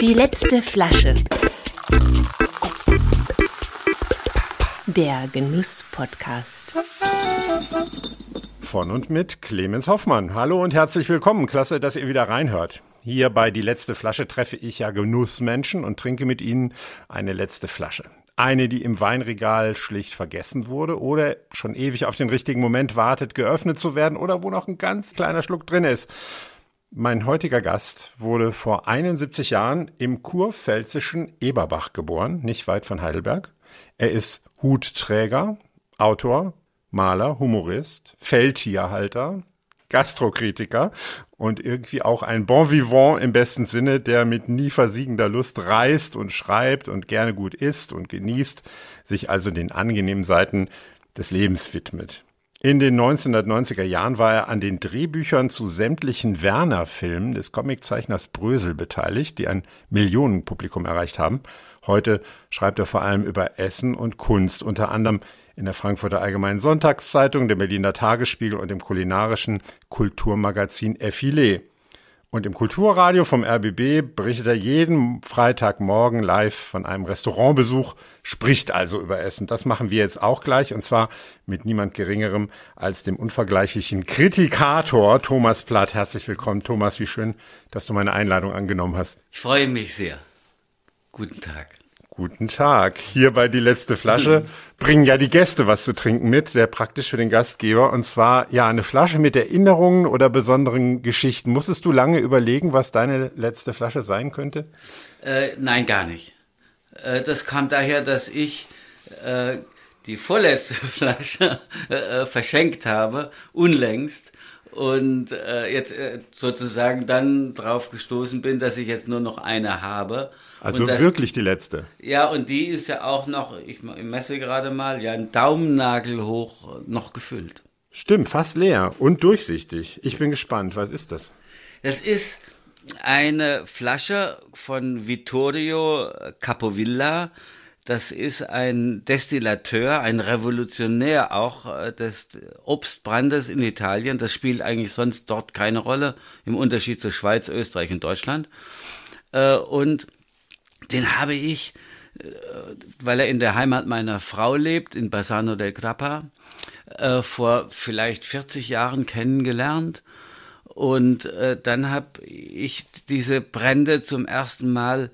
Die letzte Flasche. Der Genuss-Podcast. Von und mit Clemens Hoffmann. Hallo und herzlich willkommen. Klasse, dass ihr wieder reinhört. Hier bei Die letzte Flasche treffe ich ja Genussmenschen und trinke mit ihnen eine letzte Flasche. Eine, die im Weinregal schlicht vergessen wurde oder schon ewig auf den richtigen Moment wartet, geöffnet zu werden oder wo noch ein ganz kleiner Schluck drin ist. Mein heutiger Gast wurde vor 71 Jahren im kurpfälzischen Eberbach geboren, nicht weit von Heidelberg. Er ist Hutträger, Autor, Maler, Humorist, Feldtierhalter, Gastrokritiker und irgendwie auch ein Bon vivant im besten Sinne, der mit nie versiegender Lust reist und schreibt und gerne gut isst und genießt, sich also den angenehmen Seiten des Lebens widmet. In den 1990er Jahren war er an den Drehbüchern zu sämtlichen Werner-Filmen des Comiczeichners Brösel beteiligt, die ein Millionenpublikum erreicht haben. Heute schreibt er vor allem über Essen und Kunst, unter anderem in der Frankfurter Allgemeinen Sonntagszeitung, dem Berliner Tagesspiegel und dem kulinarischen Kulturmagazin Effilé. Und im Kulturradio vom RBB berichtet er jeden Freitagmorgen live von einem Restaurantbesuch, spricht also über Essen. Das machen wir jetzt auch gleich und zwar mit niemand Geringerem als dem unvergleichlichen Kritikator Thomas Platt. Herzlich willkommen, Thomas. Wie schön, dass du meine Einladung angenommen hast. Ich freue mich sehr. Guten Tag. Guten Tag. Hier bei Die letzte Flasche bringen ja die Gäste was zu trinken mit, sehr praktisch für den Gastgeber. Und zwar ja eine Flasche mit Erinnerungen oder besonderen Geschichten. Musstest du lange überlegen, was deine letzte Flasche sein könnte? Äh, nein, gar nicht. Äh, das kam daher, dass ich äh, die vorletzte Flasche äh, verschenkt habe, unlängst. Und äh, jetzt äh, sozusagen dann drauf gestoßen bin, dass ich jetzt nur noch eine habe. Also das, wirklich die letzte. Ja, und die ist ja auch noch, ich messe gerade mal, ja, ein Daumennagel hoch noch gefüllt. Stimmt, fast leer und durchsichtig. Ich bin gespannt. Was ist das? Das ist eine Flasche von Vittorio Capovilla. Das ist ein Destillateur, ein Revolutionär auch äh, des Obstbrandes in Italien. Das spielt eigentlich sonst dort keine Rolle, im Unterschied zur Schweiz, Österreich und Deutschland. Äh, und den habe ich, äh, weil er in der Heimat meiner Frau lebt, in Bassano del Grappa, vor vielleicht 40 Jahren kennengelernt. Und dann habe ich diese Brände zum ersten Mal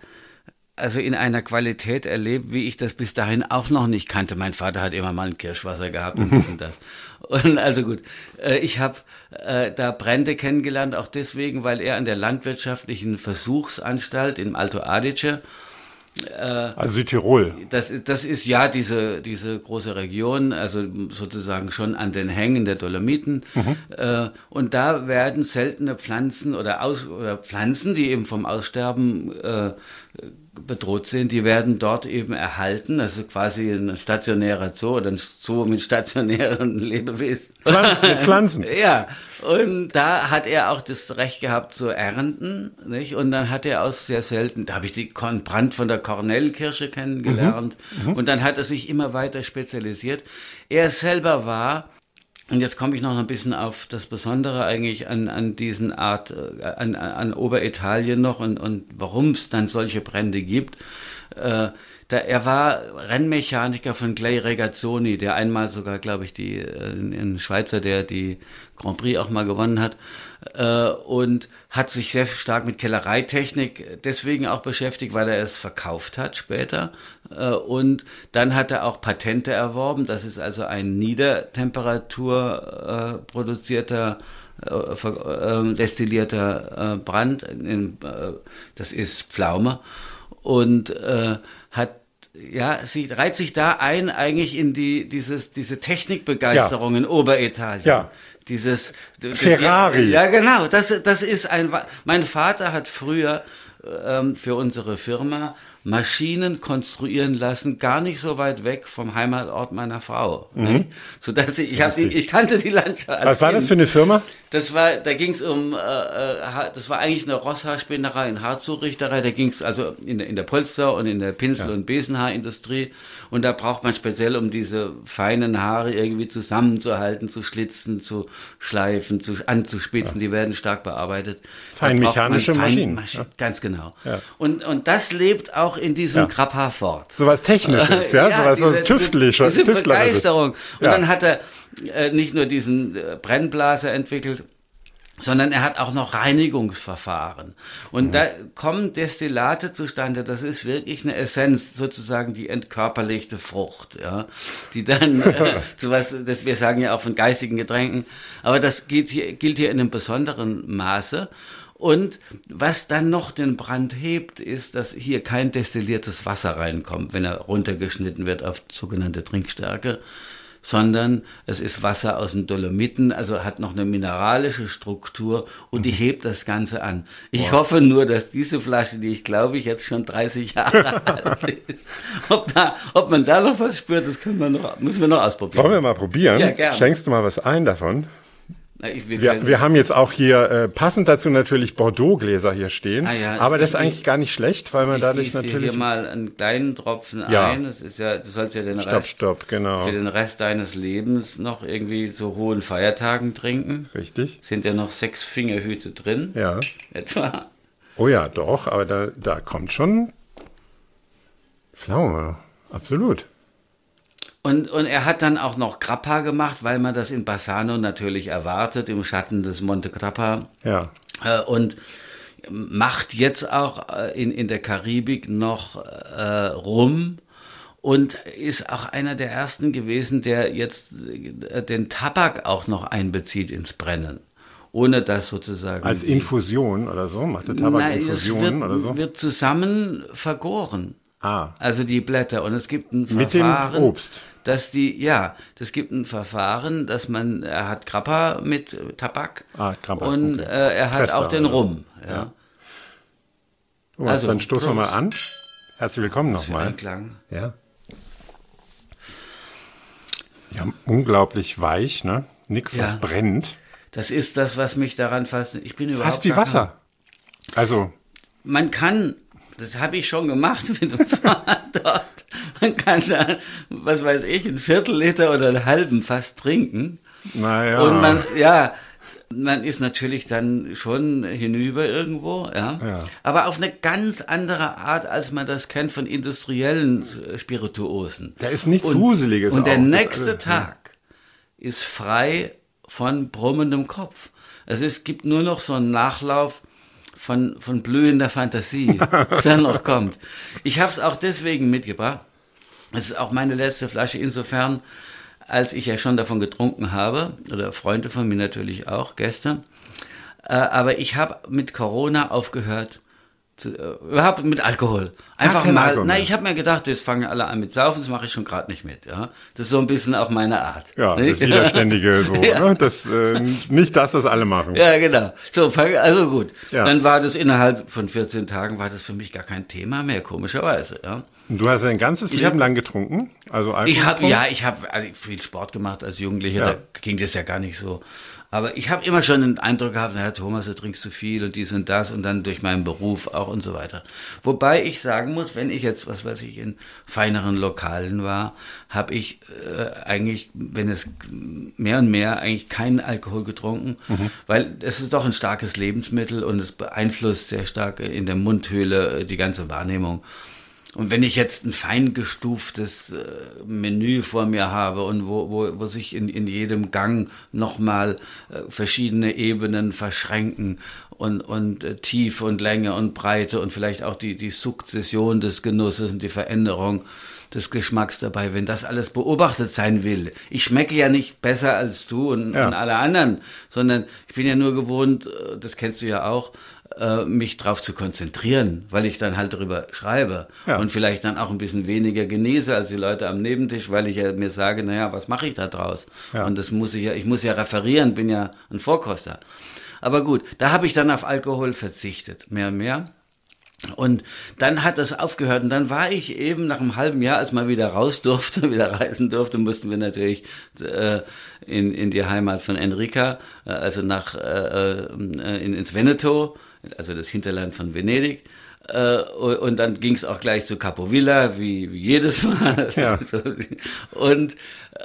also in einer Qualität erlebt, wie ich das bis dahin auch noch nicht kannte. Mein Vater hat immer mal ein Kirschwasser gehabt und das und das. Und also gut, ich habe äh, da Brände kennengelernt, auch deswegen, weil er an der landwirtschaftlichen Versuchsanstalt im Alto Adige äh, also Südtirol. Das, das ist ja diese, diese große Region, also sozusagen schon an den Hängen der Dolomiten. Mhm. Äh, und da werden seltene Pflanzen oder, Aus, oder Pflanzen, die eben vom Aussterben äh, bedroht sind, die werden dort eben erhalten. Also quasi ein stationärer Zoo oder ein Zoo mit stationären Lebewesen. Pflanzen, Pflanzen. ja. Und da hat er auch das Recht gehabt zu ernten, nicht? Und dann hat er aus sehr selten, da habe ich die Brand von der Kornellkirsche kennengelernt. Mhm. Mhm. Und dann hat er sich immer weiter spezialisiert. Er selber war und jetzt komme ich noch ein bisschen auf das Besondere eigentlich an, an diesen Art, äh, an, an Oberitalien noch und, und warum es dann solche Brände gibt. Äh, da, er war Rennmechaniker von Clay Regazzoni, der einmal sogar, glaube ich, die, äh, ein Schweizer, der die Grand Prix auch mal gewonnen hat, äh, und hat sich sehr stark mit Kellereitechnik deswegen auch beschäftigt, weil er es verkauft hat später. Äh, und dann hat er auch Patente erworben. Das ist also ein Niedertemperatur äh, produzierter äh, äh, destillierter äh, Brand. Das ist Pflaume. Und hat ja, sie reiht sich da ein eigentlich in die dieses diese Technikbegeisterung ja. in Oberitalien. Ja. Dieses Ferrari. Die, ja, genau. Das das ist ein. Mein Vater hat früher ähm, für unsere Firma Maschinen konstruieren lassen, gar nicht so weit weg vom Heimatort meiner Frau. Mhm. So dass ich, ich, hab, ich kannte die Landschaft. Was war das für eine Firma? Das war, da ging es um, äh, äh, das war eigentlich eine Rosshaarspinnerei, eine Haarzurichterei. Da ging es also in, der- in der Polster und in der Pinsel- Ja. und Besenhaarindustrie. Und da braucht man speziell, um diese feinen Haare irgendwie zusammenzuhalten, zu schlitzen, zu schleifen, zu anzuspitzen. Die werden stark bearbeitet. Feinmechanische man Maschinen, Feinmaschi- ja. Ganz genau. Ja. Und, und das lebt auch in diesem Ja. Krabbehaar fort. Sowas Technisches, ja, sowas so diese, tüftlich, diese, tüftlerisches. Begeisterung. Und Ja. dann hat er äh, nicht nur diesen äh, Brennblaser entwickelt, sondern er hat auch noch Reinigungsverfahren. Und da kommen Destillate zustande, das ist wirklich eine Essenz, sozusagen die entkörperlichte Frucht, ja, die dann äh, zu was, das, wir sagen ja auch von geistigen Getränken, aber das gilt hier, gilt hier in einem besonderen Maße. Und was dann noch den Brand hebt, ist, dass hier kein destilliertes Wasser reinkommt, wenn er runtergeschnitten wird auf sogenannte Trinkstärke, sondern es ist Wasser aus den Dolomiten, also hat noch eine mineralische Struktur und die hebt das Ganze an. Ich hoffe nur, dass diese Flasche, die ich glaube ich jetzt schon 30 Jahre alt ist, ob, da, ob man da noch was spürt, das können wir noch, müssen wir noch ausprobieren. Wollen wir mal probieren? Ja, gerne. Schenkst du mal was ein davon? Ich, wir Wir, wir haben jetzt auch hier äh, passend dazu natürlich Bordeaux-Gläser hier stehen. Ah ja, aber das ist ich- eigentlich gar nicht schlecht, weil man ich dadurch natürlich. hier mal einen kleinen Tropfen Ja. ein. Das ist ja, du sollst ja den Stopp, Rest stopp, genau. für den Rest deines Lebens noch irgendwie zu hohen Feiertagen trinken. Richtig? Sind ja noch sechs Fingerhüte drin, Ja. etwa. Oh ja, doch, aber da, da kommt schon Pflaume. Absolut. Und, und er hat dann auch noch Grappa gemacht, weil man das in Bassano natürlich erwartet, im Schatten des Monte Grappa. Ja. Äh, und macht jetzt auch äh, in, in der Karibik noch äh, Rum und ist auch einer der ersten gewesen, der jetzt äh, den Tabak auch noch einbezieht ins Brennen. Ohne das sozusagen. Als Infusion oder so? Macht der Nein, es Tabakinfusionen wird, oder so? wird zusammen vergoren. Ah. Also die Blätter. Und es gibt ein Mit dem Verfahren. Obst. Dass die, ja, das gibt ein Verfahren, dass man, er hat Grappa mit Tabak. Ah, Grappa, Und okay. äh, er hat Fester, auch den oder? Rum. Ja. Ja. Thomas, Also, dann stoßen wir mal an. Herzlich willkommen nochmal. Einklang. Ja. Ja, unglaublich weich, ne? Nix, was Ja. brennt. Das ist das, was mich daran fasziniert. Ich bin überhaupt Fast wie gar kein- Wasser. Also, Man kann, das habe ich schon gemacht mit dem Fahrrad dort. Man kann da, was weiß ich, ein Viertel Liter oder einen halben fast trinken. naja. Und man, ja, man ist natürlich dann schon hinüber irgendwo, ja. Ja. Aber auf eine ganz andere Art, als man das kennt von industriellen Spirituosen. Da ist nichts und, Wuseliges Und der auch. Das nächste alles, ja. Tag ist frei von brummendem Kopf. Also es gibt nur noch so einen Nachlauf von, von blühender Fantasie, was dann noch kommt. Ich habe es auch deswegen mitgebracht. Es ist auch meine letzte Flasche insofern, als ich ja schon davon getrunken habe, oder Freunde von mir natürlich auch, Gäste. Äh, aber ich habe mit Corona aufgehört, zu, äh, überhaupt mit Alkohol. Einfach mal, Alkohol mehr. ich habe mir gedacht, jetzt fangen alle an mit Saufen, das mache ich schon gerade nicht mit. Ja, Das ist so ein bisschen auch meine Art. Ja, das nicht? Widerständige so, Ja. ne? Das, äh, nicht das, was alle machen. Ja, genau. So, fang- also gut. Ja. Dann war das innerhalb von 14 Tagen war das für mich gar kein Thema mehr, komischerweise. Ja. Und du hast dein ganzes Ich Leben hab- lang getrunken? Also Alkohol? Ich habe ja, ich habe also viel Sport gemacht als Jugendlicher, Ja. da ging das ja gar nicht so. Aber ich habe immer schon den Eindruck gehabt, naja, Thomas, du trinkst zu viel und dies und das und dann durch meinen Beruf auch und so weiter. Wobei ich sagen muss, wenn ich jetzt, was weiß ich, in feineren Lokalen war, habe ich äh, eigentlich, wenn es mehr und mehr eigentlich keinen Alkohol getrunken, weil es ist doch ein starkes Lebensmittel und es beeinflusst sehr stark in der Mundhöhle äh, die ganze Wahrnehmung. Und wenn ich jetzt ein feingestuftes äh, Menü vor mir habe und wo, wo, wo sich in, in jedem Gang nochmal äh, verschiedene Ebenen verschränken und, und äh, Tiefe und Länge und Breite und vielleicht auch die, die Sukzession des Genusses und die Veränderung des Geschmacks dabei, wenn das alles beobachtet sein will. Ich schmecke ja nicht besser als du und, Ja. und alle anderen, sondern ich bin ja nur gewohnt, das kennst du ja auch, äh, mich drauf zu konzentrieren, weil ich dann halt darüber schreibe Ja. und vielleicht dann auch ein bisschen weniger genieße als die Leute am Nebentisch, weil ich ja mir sage, naja, was mache ich da draus? Ja. Und das muss ich ja, ich muss ja referieren, bin ja ein Vorkoster. Aber gut, da habe ich dann auf Alkohol verzichtet, mehr und mehr. Und dann hat das aufgehört und dann war ich eben nach einem halben Jahr, als man wieder raus durfte, wieder reisen durfte, mussten wir natürlich äh, in, in die Heimat von Enrica, äh, also nach äh, äh in, ins Veneto, also das Hinterland von Venedig. Äh, und dann ging es auch gleich zu Capovilla, wie, wie jedes Mal. Ja. und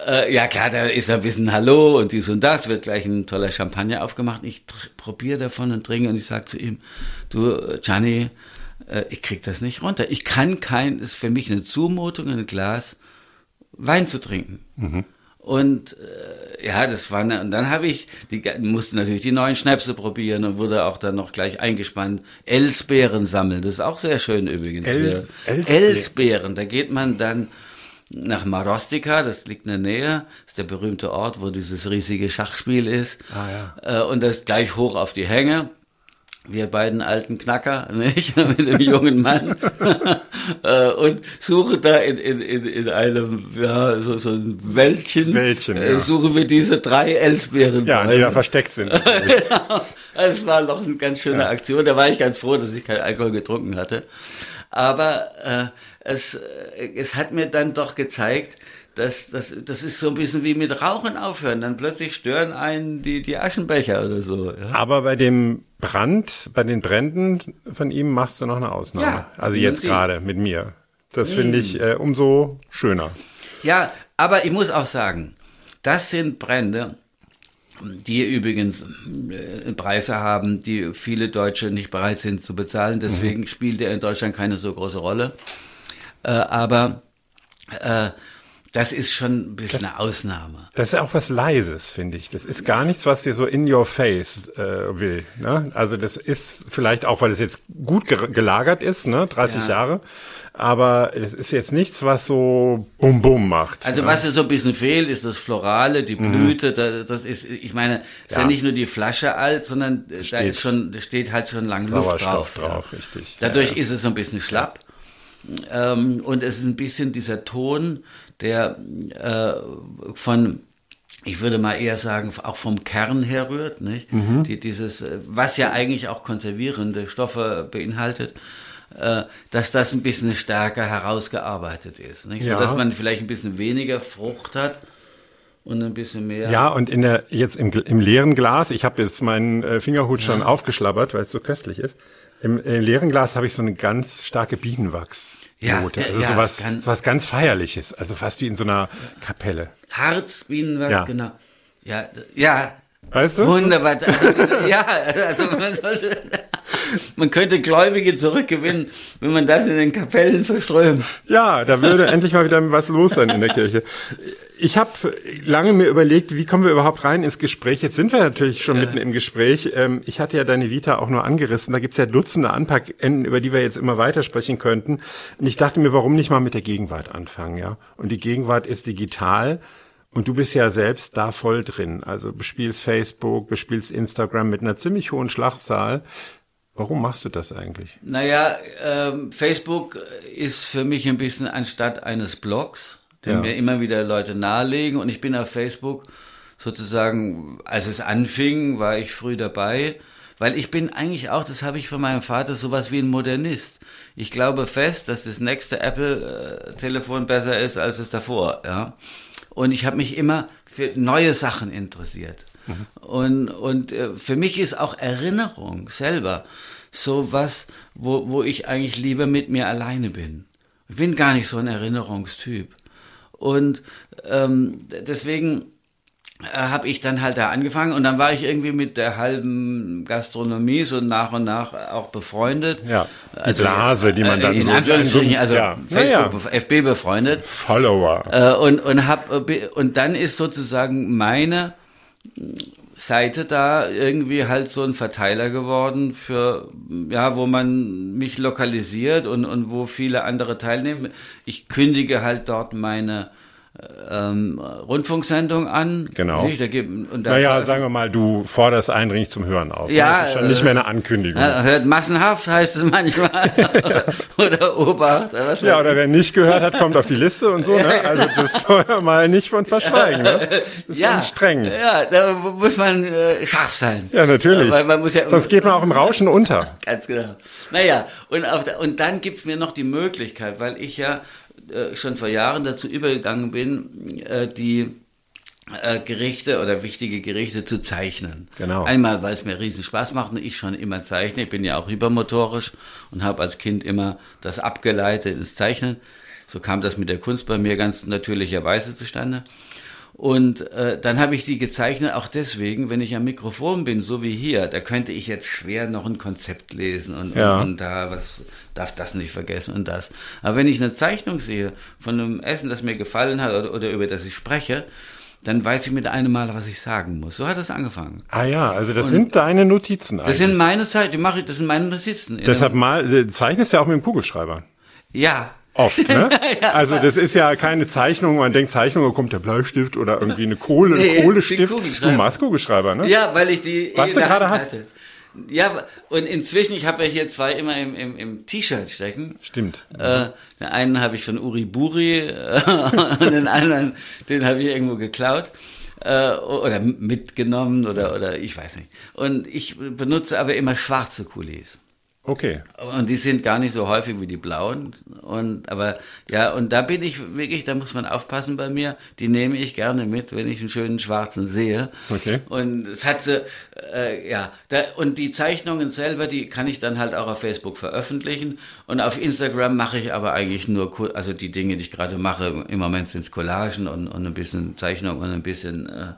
äh, ja klar, da ist ein bisschen Hallo und dies und das, wird gleich ein toller Champagner aufgemacht. Ich probiere davon und trinke und ich sage zu ihm, du Gianni, äh, ich krieg das nicht runter. Ich kann kein, ist für mich eine Zumutung, ein Glas Wein zu trinken. Mhm. Und äh, ja, das war eine, und dann habe ich, die musste natürlich die neuen Schnäpse probieren und wurde auch dann noch gleich eingespannt. Elsbeeren sammeln, das ist auch sehr schön übrigens. Els, Elsbeeren. Elsbeeren, da geht man dann nach Marostica, das liegt in der Nähe, ist der berühmte Ort, wo dieses riesige Schachspiel ist. Ah, ja. Äh, und das gleich hoch auf die Hänge wir beiden alten Knacker, nicht? Mit dem jungen Mann. Äh, und suche da in, in, in, in einem, ja, so, so ein Wäldchen. Wäldchen, äh, ja. Suche wir diese drei Elsbeeren. Ja, die da versteckt sind. ja, es war noch eine ganz schöne ja. Aktion. Da war ich ganz froh, dass ich keinen Alkohol getrunken hatte. Aber äh, es, äh, es hat mir dann doch gezeigt, das, das, das ist so ein bisschen wie mit Rauchen aufhören. Dann plötzlich stören einen die, die Aschenbecher oder so. Ja? Aber bei dem Brand, bei den Bränden von ihm machst du noch eine Ausnahme. Ja, also jetzt gerade mit mir. Das mhm. finde ich äh, umso schöner. Ja, aber ich muss auch sagen, das sind Brände, die übrigens äh, Preise haben, die viele Deutsche nicht bereit sind zu bezahlen. Deswegen mhm. spielt er in Deutschland keine so große Rolle. Äh, aber äh, das ist schon ein bisschen das, eine Ausnahme. Das ist auch was Leises, finde ich. Das ist gar nichts, was dir so in your face äh, will. Ne? Also das ist vielleicht auch, weil es jetzt gut gelagert ist, ne? 30 ja. Jahre. Aber es ist jetzt nichts, was so bum bum macht. Also ne? was dir so ein bisschen fehlt, ist das Florale, die mhm. Blüte. Mhm. Das, das ist, ich meine, ist ja. ja. nicht nur die Flasche alt, sondern steht, da ist schon, da steht halt schon lang Luft drauf. drauf ja. richtig. Dadurch ist es so ein bisschen schlapp. Ähm, und es ist ein bisschen dieser Ton, der äh, von ich würde mal eher sagen, auch vom Kern herrührt, nicht? Mhm. Die, dieses, äh, was ja eigentlich auch konservierende Stoffe beinhaltet, äh, dass das ein bisschen stärker herausgearbeitet ist, nicht? Ja. So dass man vielleicht ein bisschen weniger Frucht hat und ein bisschen mehr. Ja, und in der, jetzt im, im leeren Glas, ich habe jetzt meinen äh, Fingerhut ja. schon aufgeschlabbert, weil es so köstlich ist. Im, im leeren Glas habe ich so eine ganz starke Bienenwachs. Ja, Note. also ja, sowas, ganz, sowas ganz Feierliches, also fast wie in so einer Kapelle. Harz, Bienenwachs, ja. genau. Ja, ja. Weißt du? Wunderbar. Also, ja, also man sollte, man könnte Gläubige zurückgewinnen, wenn man das in den Kapellen verströmt. Ja, da würde endlich mal wieder was los sein in der Kirche ich habe lange mir überlegt, wie kommen wir überhaupt rein ins Gespräch. Jetzt sind wir natürlich schon ja. mitten im Gespräch. Ähm, ich hatte ja deine Vita auch nur angerissen. Da gibt's ja Dutzende Anpackenden, über die wir jetzt immer weitersprechen könnten. Und ich dachte mir, warum nicht mal mit der Gegenwart anfangen, ja? Und die Gegenwart ist digital. Und du bist ja selbst da voll drin. Also bespielst Facebook, bespielst Instagram mit einer ziemlich hohen Schlagzahl. Warum machst du das eigentlich? Naja, ähm, Facebook ist für mich ein bisschen anstatt eines Blogs den ja. mir immer wieder Leute nahelegen. Und ich bin auf Facebook sozusagen, als es anfing, war ich früh dabei, weil ich bin eigentlich auch, das habe ich von meinem Vater, sowas wie ein Modernist. Ich glaube fest, dass das nächste Apple-Telefon besser ist als es davor. Ja? Und ich habe mich immer für neue Sachen interessiert. Mhm. Und, und äh, für mich ist auch Erinnerung selber so was, wo, wo ich eigentlich lieber mit mir alleine bin. Ich bin gar nicht so ein Erinnerungstyp. Und ähm, deswegen äh, habe ich dann halt da angefangen und dann war ich irgendwie mit der halben Gastronomie so nach und nach auch befreundet. Ja, die also, Blase, die man dann in so Anführungsstrichen, also ja. Facebook, ja. FB befreundet. Follower. Äh, und und hab und dann ist sozusagen meine Seite da irgendwie halt so ein Verteiler geworden für, ja, wo man mich lokalisiert und, und wo viele andere teilnehmen. Ich kündige halt dort meine ähm, Rundfunksendung an. Genau. Nicht? Da gibt, und da Naja, sagen wir mal, du forderst eindringlich zum Hören auf. Ja, Das ist schon nicht mehr eine Ankündigung. äh, hört massenhaft, heißt es manchmal. oder Obacht. Oder Ja, oder wer nicht gehört hat, kommt auf die Liste und so, ne? Also das soll man mal nicht von verschweigen, ne? Das ist ja, streng. Ja, da muss man äh, scharf sein. Ja, natürlich. Weil man muss ja Sonst geht man auch im Rauschen unter. Ganz genau. Naja, und, auf und dann gibt's mir noch die Möglichkeit, weil ich ja äh, schon vor Jahren dazu übergegangen bin, äh, die äh, Gerichte oder wichtige Gerichte zu zeichnen. Genau. Einmal, weil es mir riesen Spaß macht und ich schon immer zeichne. Ich bin ja auch hypermotorisch und habe als Kind immer das abgeleitet ins Zeichnen. So kam das mit der Kunst bei mir ganz natürlicherweise zustande. Und äh, dann habe ich die gezeichnet, auch deswegen, wenn ich am Mikrofon bin, so wie hier, da könnte ich jetzt schwer noch ein Konzept lesen und, Ja. und, und da was darf das nicht vergessen und das. Aber wenn ich eine Zeichnung sehe von einem Essen, das mir gefallen hat oder, oder über das ich spreche, dann weiß ich mit einem Mal, was ich sagen muss. So hat es angefangen. Ah ja, also das sind deine Notizen Das eigentlich. sind meine Zeit, die mache ich, das sind meine Notizen. Deshalb mal, du zeichnest ja auch mit dem Kugelschreiber. ja. Oft, ne? Also das ist ja keine Zeichnung, man denkt Zeichnung, da kommt der Bleistift oder irgendwie eine Kohle, Nee, ein Kohlestift. Du machst Kugelschreiber, ne? Ja, weil ich die Was du gerade hast. Ja, und inzwischen, ich habe ja hier zwei immer im, im, im T-Shirt stecken. Stimmt. Äh, den einen habe ich von Uri Buri und den anderen, den habe ich irgendwo geklaut äh, oder mitgenommen oder, oder ich weiß nicht. Und ich benutze aber immer schwarze Kulis. Okay. Und die sind gar nicht so häufig wie die blauen. Und aber ja, und da bin ich wirklich, da muss man aufpassen bei mir. Die nehme ich gerne mit, wenn ich einen schönen schwarzen sehe. Okay. Und es hat so, äh, ja, da, und die Zeichnungen selber, die kann ich dann halt auch auf Facebook veröffentlichen. Und auf Instagram mache ich aber eigentlich nur, also die Dinge, die ich gerade mache. Im Moment sind es Collagen und, und ein bisschen Zeichnung und ein bisschen äh,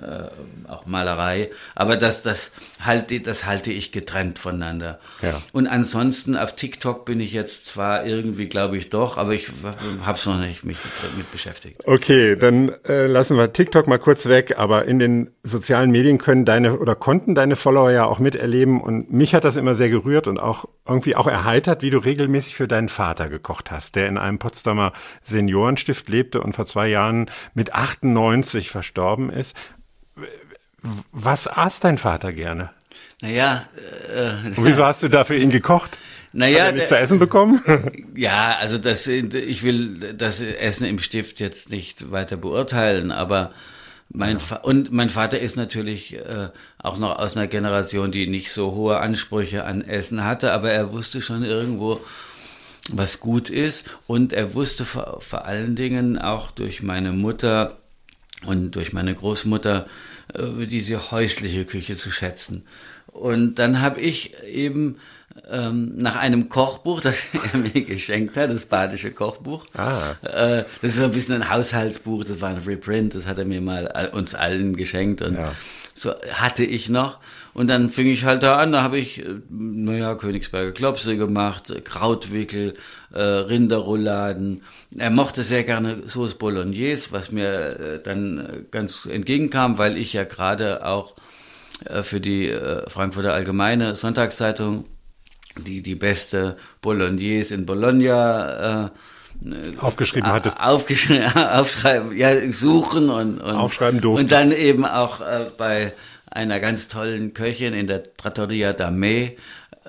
äh, auch Malerei. Aber das, das halte, das halte ich getrennt voneinander. Ja. Und ansonsten auf TikTok bin ich jetzt zwar irgendwie, glaube ich, doch, aber ich habe es noch nicht mich mit, mit beschäftigt. Okay, dann äh, lassen wir TikTok mal kurz weg, aber in den sozialen Medien können deine oder konnten deine Follower ja auch miterleben und mich hat das immer sehr gerührt und auch irgendwie auch erheitert, wie du regelmäßig für deinen Vater gekocht hast, der in einem Potsdamer Seniorenstift lebte und vor zwei Jahren mit 98 verstorben ist. Was aß dein Vater gerne? Naja, äh, Und wieso hast du da für ihn gekocht? naja, Hat er zu essen bekommen? Ja, also das, ich will das Essen im Stift jetzt nicht weiter beurteilen, aber mein Fa und mein Vater ist natürlich äh, auch noch aus einer Generation, die nicht so hohe Ansprüche an Essen hatte, aber er wusste schon irgendwo, was gut ist und er wusste vor, vor allen Dingen auch durch meine Mutter und durch meine Großmutter äh, diese häusliche Küche zu schätzen. Und dann habe ich eben ähm, nach einem Kochbuch, das er mir geschenkt hat, das badische Kochbuch. Ah. Äh, das ist ein bisschen ein Haushaltsbuch, das war ein Reprint, das hat er mir mal all- uns allen geschenkt und Ja. so hatte ich noch. Und dann fing ich halt da an, da habe ich, äh, naja, Königsberger Klopse gemacht, Krautwickel, äh, Rinderrouladen. Er mochte sehr gerne Sauce Bolognese, was mir äh, dann äh, ganz entgegenkam, weil ich ja gerade auch äh, für die äh, Frankfurter Allgemeine Sonntagszeitung die, die beste Bolognese in Bologna äh, Aufgeschrieben hattest. aufgeschrieben, aufschreiben, ja, suchen und, und Aufschreiben durfte. Und dann eben auch äh, bei einer ganz tollen Köchin in der Trattoria da Me. Ähm,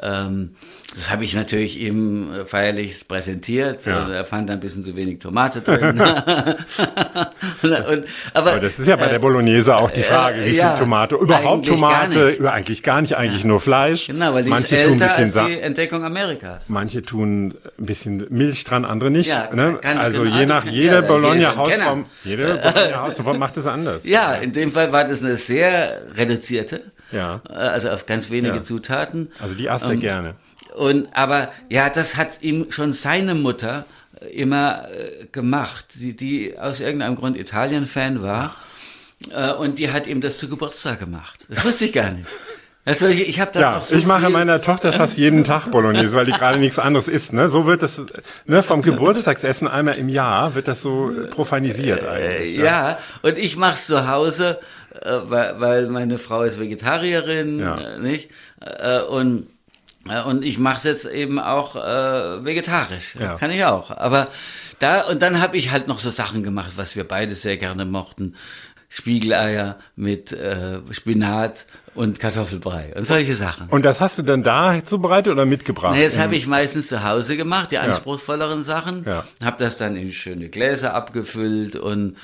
das habe ich natürlich ihm äh, feierlich präsentiert. Ja. Und er fand da ein bisschen zu wenig Tomate drin. und, und, aber, Aber das ist ja bei der Bolognese auch die Frage, wie viel ja, Tomate? Überhaupt eigentlich gar Tomate? Über, eigentlich gar nicht, eigentlich nur Fleisch. genau, weil die Manche ist tun ein bisschen als die Entdeckung Amerikas. Manche tun ein bisschen Milch dran, andere nicht. Ja, ne? Also genau. je nach Ja, jeder ja, jeder Bologna ist ein Hausform, Kenner. jede Bologna Hausform macht es anders. Ja, in dem Fall war das eine sehr reduzierte, Ja. äh, also auf ganz wenige Ja. Zutaten. Also die aßt er Ähm, gerne. Und aber ja, das hat ihm schon seine Mutter äh, immer äh, gemacht, die, die aus irgendeinem Grund Italien-Fan war. Äh, und die hat ihm das zu Geburtstag gemacht. Das wusste ich gar nicht. Also ich, ich habe da Ja, so ich mache meiner Tochter fast jeden Tag Bolognese, weil die gerade nichts anderes isst. Ne? So wird das, ne, vom Geburtstagsessen einmal im Jahr wird das so profanisiert Äh, eigentlich. ja. und ich mache es zu Hause, äh, weil, weil meine Frau ist Vegetarierin, Ja. äh, nicht? Äh, und äh, und ich mache es jetzt eben auch äh, vegetarisch. Ja. Kann ich auch. Aber Da, und dann habe ich halt noch so Sachen gemacht, was wir beide sehr gerne mochten. Spiegeleier mit äh, Spinat und Kartoffelbrei und solche Sachen. Und das hast du dann da zubereitet oder mitgebracht? Na, das habe ich meistens zu Hause gemacht, die anspruchsvolleren Sachen. Ja. Habe das dann in schöne Gläser abgefüllt und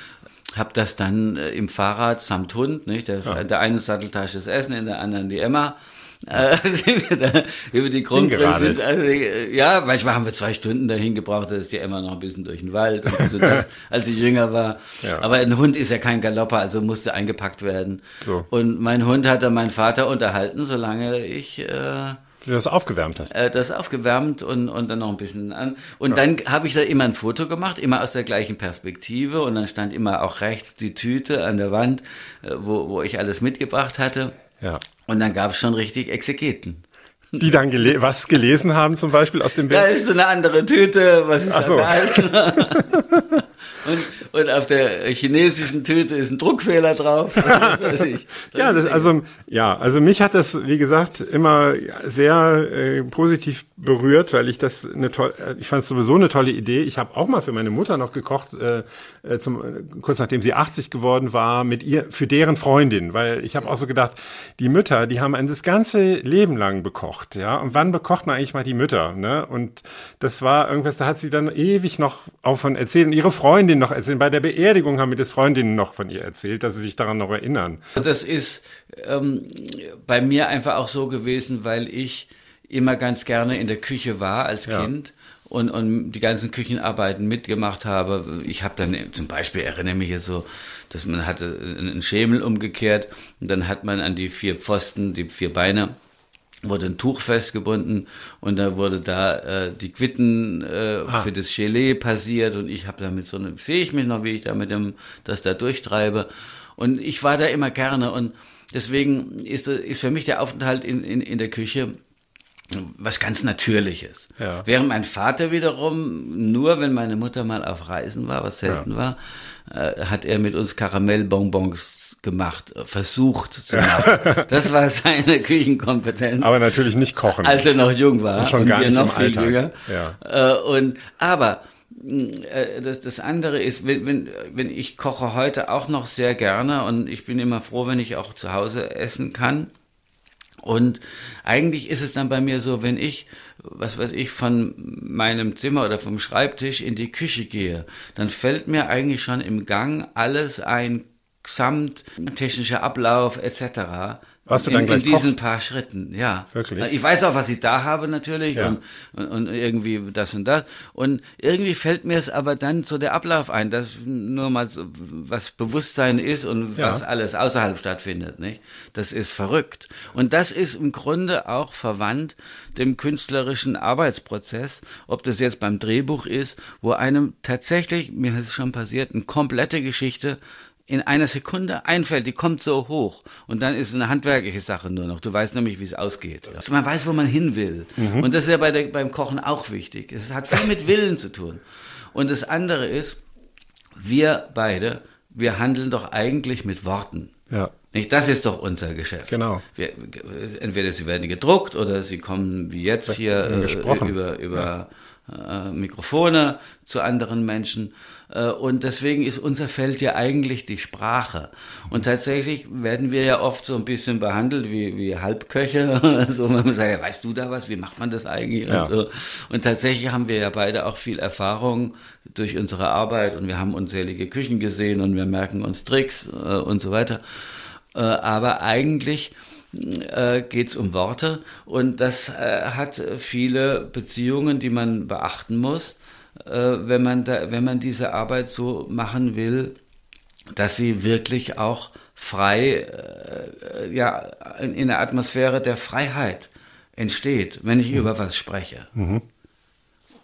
habe das dann äh, im Fahrrad samt Hund, nicht? Das, In der einen Satteltasche das Essen, in der anderen die Emma. Äh, sind wir da über die Grundrisse. Also, äh, ja, manchmal haben wir zwei Stunden dahin gebraucht, da ist die Emma noch ein bisschen durch den Wald, und so, das, als ich jünger war. Ja. Aber ein Hund ist ja kein Galopper, also musste eingepackt werden. So. Und mein Hund hat dann meinen Vater unterhalten, solange ich äh, Du das aufgewärmt hast. äh, das aufgewärmt und, und dann noch ein bisschen an. Und dann habe ich da immer ein Foto gemacht, immer aus der gleichen Perspektive. Und dann stand immer auch rechts die Tüte an der Wand, äh, wo, wo ich alles mitgebracht hatte. Ja. Und dann gab es schon richtig Exegeten. Die dann gele was gelesen haben, zum Beispiel aus dem Da Bild. ist so eine andere Tüte, was ist Ach das so. verhalten? und, und auf der chinesischen Tüte ist ein Druckfehler drauf. Ich. Ja, das, also ja, also mich hat das, wie gesagt, immer sehr äh, positiv berührt, weil ich das eine toll, äh, ich fand es sowieso eine tolle Idee. Ich habe auch mal für meine Mutter noch gekocht, äh, äh, zum, kurz nachdem sie 80 geworden war, mit ihr für deren Freundin, weil ich habe auch so gedacht, die Mütter, die haben ein das ganze Leben lang bekocht, ja. Und wann bekocht man eigentlich mal die Mütter, ne? Und das war irgendwas, da hat sie dann ewig noch auch von erzählt und ihre Freundin noch erzählt. Bei der Beerdigung haben mir das Freundinnen noch von ihr erzählt, dass sie sich daran noch erinnern. Das ist ähm, bei mir einfach auch so gewesen, weil ich immer ganz gerne in der Küche war als Ja. Kind und, und die ganzen Küchenarbeiten mitgemacht habe. Ich habe dann zum Beispiel, erinnere mich jetzt so, dass man hatte einen Schemel umgekehrt und dann hat man an die vier Pfosten, die vier Beine, wurde ein Tuch festgebunden und da wurde da äh, die Quitten äh, für das Gelee passiert und ich habe damit so eine, sehe ich mich noch, wie ich da mit dem, das da durchtreibe und ich war da immer gerne und deswegen ist, ist für mich der Aufenthalt in, in, in der Küche was ganz Natürliches. Ja. Während mein Vater wiederum, nur wenn meine Mutter mal auf Reisen war, was selten war, äh, hat er mit uns Karamellbonbons gemacht, äh, versucht zu machen. das war seine Küchenkompetenz. Aber natürlich nicht kochen. als er noch jung war. Und schon und gar wir nicht noch im viel Alltag. jünger. Ja. Äh, und, aber mh, äh, das, das andere ist, wenn, wenn, wenn ich koche heute auch noch sehr gerne und ich bin immer froh, wenn ich auch zu Hause essen kann. Und eigentlich ist es dann bei mir so, wenn ich, was weiß ich, von meinem Zimmer oder vom Schreibtisch in die Küche gehe, dann fällt mir eigentlich schon im Gang alles ein, samt technischer Ablauf etc. Was du in, dann gleich in diesen kochst? paar Schritten, ja. Wirklich? Ich weiß auch, was ich da habe natürlich Ja. und, und, und irgendwie das und das. Und irgendwie fällt mir es aber dann so der Ablauf ein, dass nur mal so, was Bewusstsein ist und Ja. was alles außerhalb stattfindet, nicht? Das ist verrückt. Und das ist im Grunde auch verwandt dem künstlerischen Arbeitsprozess, ob das jetzt beim Drehbuch ist, wo einem tatsächlich, mir ist es schon passiert, eine komplette Geschichte in einer Sekunde einfällt, die kommt so hoch und dann ist es eine handwerkliche Sache nur noch. Du weißt nämlich, wie es ausgeht. Also man weiß, wo man hin will. Und das ist ja bei der, beim Kochen auch wichtig. Es hat viel mit Willen zu tun. Und das andere ist, wir beide, wir handeln doch eigentlich mit Worten. Ja. Nicht? Das ist doch unser Geschäft. Genau. Wir, entweder sie werden gedruckt oder sie kommen wie jetzt hier äh, über, über äh, Mikrofone zu anderen Menschen. Äh, und deswegen ist unser Feld ja eigentlich die Sprache. Und tatsächlich werden wir ja oft so ein bisschen behandelt wie, wie Halbköche. Also man sagt, ja, weißt du da was? Wie macht man das eigentlich? Ja. Und, so. und tatsächlich haben wir ja beide auch viel Erfahrung durch unsere Arbeit und wir haben unzählige Küchen gesehen und wir merken uns Tricks äh, und so weiter. Äh, aber eigentlich äh, geht es um Worte und das äh, hat viele Beziehungen, die man beachten muss, wenn, man da, wenn man diese Arbeit so machen will, dass sie wirklich auch frei, äh, ja, in, der Atmosphäre der Freiheit entsteht, wenn ich über was spreche.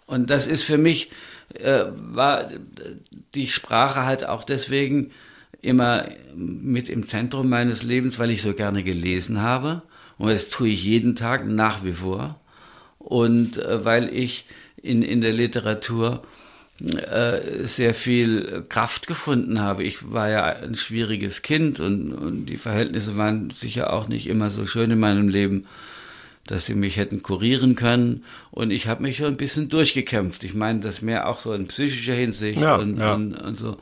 Und das ist für mich, äh, war die Sprache halt auch deswegen immer mit im Zentrum meines Lebens, weil ich so gerne gelesen habe. Und das tue ich jeden Tag nach wie vor. Und äh, weil ich in, in der Literatur äh, sehr viel Kraft gefunden habe. Ich war ja ein schwieriges Kind und, und die Verhältnisse waren sicher auch nicht immer so schön in meinem Leben. dass sie mich hätten kurieren können. Und ich habe mich schon ein bisschen durchgekämpft. Ich meine, das mehr auch so in psychischer Hinsicht Ja, und, ja. und, und so.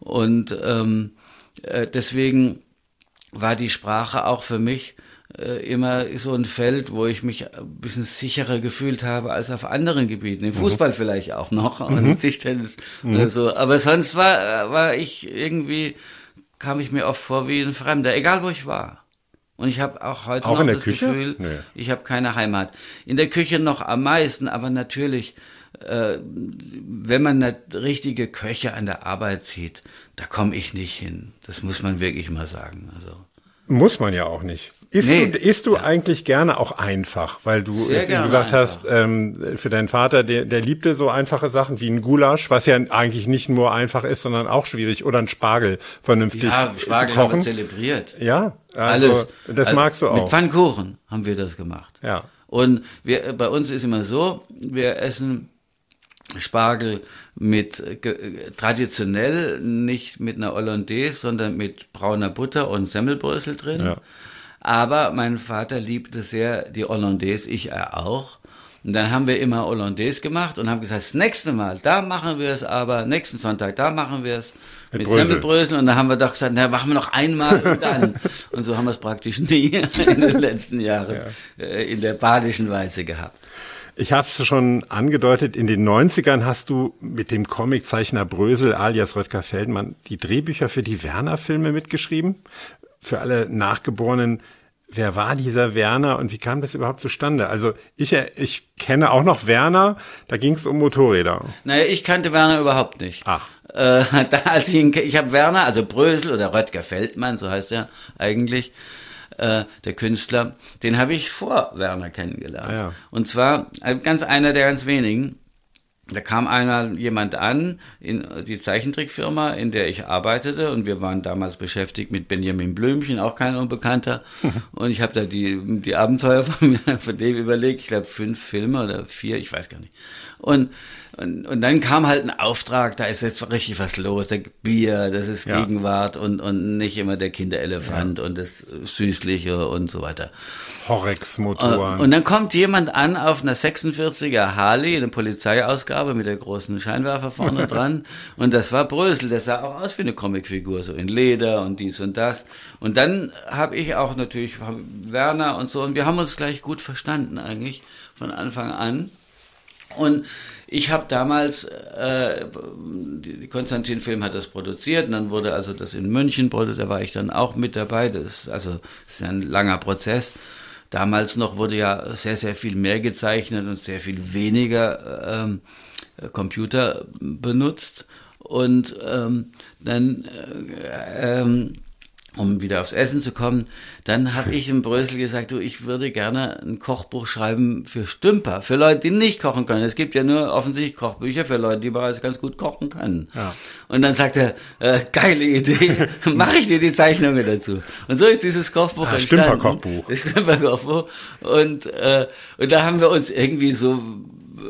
Und ähm, äh, deswegen war die Sprache auch für mich äh, immer so ein Feld, wo ich mich ein bisschen sicherer gefühlt habe als auf anderen Gebieten. Im Fußball vielleicht auch noch und Tischtennis oder so. Aber sonst war, war ich irgendwie, kam ich mir oft vor wie ein Fremder, egal wo ich war. Und ich habe auch heute Auch noch das Küche? Gefühl, Nee. ich habe keine Heimat. In der Küche noch am meisten, aber natürlich, äh, wenn man eine richtige Köche an der Arbeit sieht, da komme ich nicht hin. Das muss man wirklich mal sagen. Also Muss man ja auch nicht. Isst Nee. du, isst du eigentlich gerne auch einfach? Weil du Sehr jetzt eben gesagt hast, einfach. ähm, für deinen Vater, der, der liebte so einfache Sachen wie ein Gulasch, was ja eigentlich nicht nur einfach ist, sondern auch schwierig, oder ein Spargel vernünftig ja, zu Spargel haben wir kochen. zelebriert. Ja, also Alles. das Also magst du auch. Mit Pfannkuchen haben wir das gemacht. Ja. Und wir, bei uns ist immer so, wir essen Spargel mit traditionell nicht mit einer Hollandaise, sondern mit brauner Butter und Semmelbrösel drin. Ja. Aber mein Vater liebte sehr die Hollandaise, ich er auch. Und dann haben wir immer Hollandaise gemacht und haben gesagt, das nächste Mal, da machen wir es aber, nächsten Sonntag, da machen wir es Mit mit, Brösel. Semmelbrösel. Und da haben wir doch gesagt, na, machen wir noch einmal und dann. und so haben wir es praktisch nie in den letzten Jahren äh, in der badischen Weise gehabt. Ich habe es schon angedeutet, in den 90ern hast du mit dem Comiczeichner Brösel alias Röttger Feldmann die Drehbücher für die Werner-Filme mitgeschrieben. Für alle Nachgeborenen, wer war dieser Werner und wie kam das überhaupt zustande? Also ich, äh, ich kenne auch noch Werner, da ging es um Motorräder. Naja, ich kannte Werner überhaupt nicht. Ach. Äh, da, als ich ihn, ich habe Werner, also Brösel oder Röttger Feldmann, so heißt er eigentlich, äh, der Künstler, den habe ich vor Werner kennengelernt. Ah, ja. Und zwar ein- ganz einer der ganz wenigen. Da kam einmal jemand an in die Zeichentrickfirma, in der ich arbeitete und wir waren damals beschäftigt mit Benjamin Blümchen, auch kein Unbekannter. und ich habe da die, die Abenteuer von, mir, von dem überlegt, ich glaube fünf Filme oder vier, ich weiß gar nicht. Und, und, und dann kam halt ein Auftrag, da ist jetzt richtig was los, der Bier, das ist Ja. Gegenwart und, und nicht immer der Kinderelefant und das Süßliche und so weiter. Horex-Motoren. Und dann kommt jemand an auf einer 46er Harley, eine Polizeiausgabe mit der großen Scheinwerfer vorne dran. Und das war Brösel. Der sah auch aus wie eine Comicfigur, so in Leder und dies und das. Und dann habe ich auch natürlich Werner und so. Und wir haben uns gleich gut verstanden eigentlich von Anfang an. Und ich habe damals, äh, Konstantin Film hat das produziert und dann wurde also das in München produziert, da war ich dann auch mit dabei. Das ist, also das ist ein langer Prozess. Damals noch wurde ja sehr, sehr viel mehr gezeichnet und sehr viel weniger ähm, Computer benutzt. Und ähm, dann, äh, ähm, um wieder aufs Essen zu kommen, dann habe ich in Brösel gesagt, du, ich würde gerne ein Kochbuch schreiben für Stümper, für Leute, die nicht kochen können. Es gibt ja nur offensichtlich Kochbücher für Leute, die bereits ganz gut kochen können. Ja. Und dann sagt er, äh, geile Idee, mache ich dir die Zeichnungen dazu. Und so ist dieses Kochbuch Ah, entstanden. Stümper-Kochbuch. Das Stümper-Kochbuch. Und, äh, und da haben wir uns irgendwie so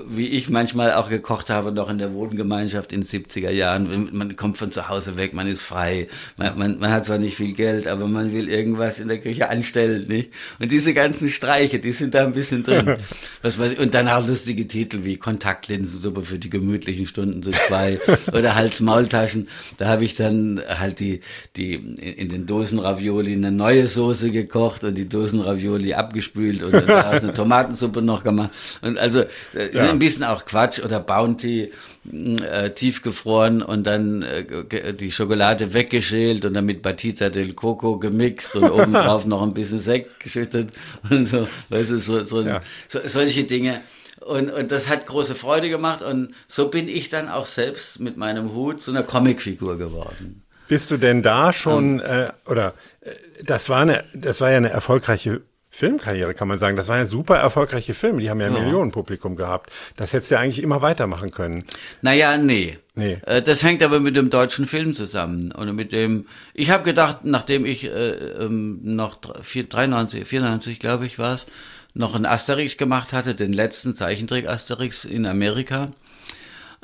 wie ich manchmal auch gekocht habe, noch in der Wohngemeinschaft in den 70er Jahren. Man kommt von zu Hause weg, man ist frei, man, man, man hat zwar nicht viel Geld, aber man will irgendwas in der Küche anstellen, nicht? Und diese ganzen Streiche, die sind da ein bisschen drin. Was weiß ich, und dann auch lustige Titel wie Kontaktlinsensuppe für die gemütlichen Stunden zu zwei oder Hals-Maultaschen. Da habe ich dann halt die, die in den Dosenravioli eine neue Soße gekocht und die Dosenravioli abgespült und daraus eine Tomatensuppe noch gemacht. Und also äh, Ja. ein bisschen auch Quatsch oder Bounty äh, tiefgefroren und dann äh, die Schokolade weggeschält und dann mit Batita del Coco gemixt und obendrauf noch ein bisschen Sekt geschüttet und so, weißt du, so, so, Ja. so solche Dinge. Und, und das hat große Freude gemacht und so bin ich dann auch selbst mit meinem Hut zu einer Comicfigur geworden. Bist du denn da schon, äh, oder äh, das war eine, das war ja eine erfolgreiche Filmkarriere, kann man sagen. Das waren ja super erfolgreiche Filme, die haben ja, ein Millionenpublikum gehabt. Das hättest du ja eigentlich immer weitermachen können. Naja, nee. Nee. Äh, Das hängt aber mit dem deutschen Film zusammen. Oder mit dem. Ich habe gedacht, nachdem ich äh, ähm, noch dr- vier- 93, 94, glaube ich, war es, noch einen Asterix gemacht hatte, den letzten Zeichentrick Asterix in Amerika,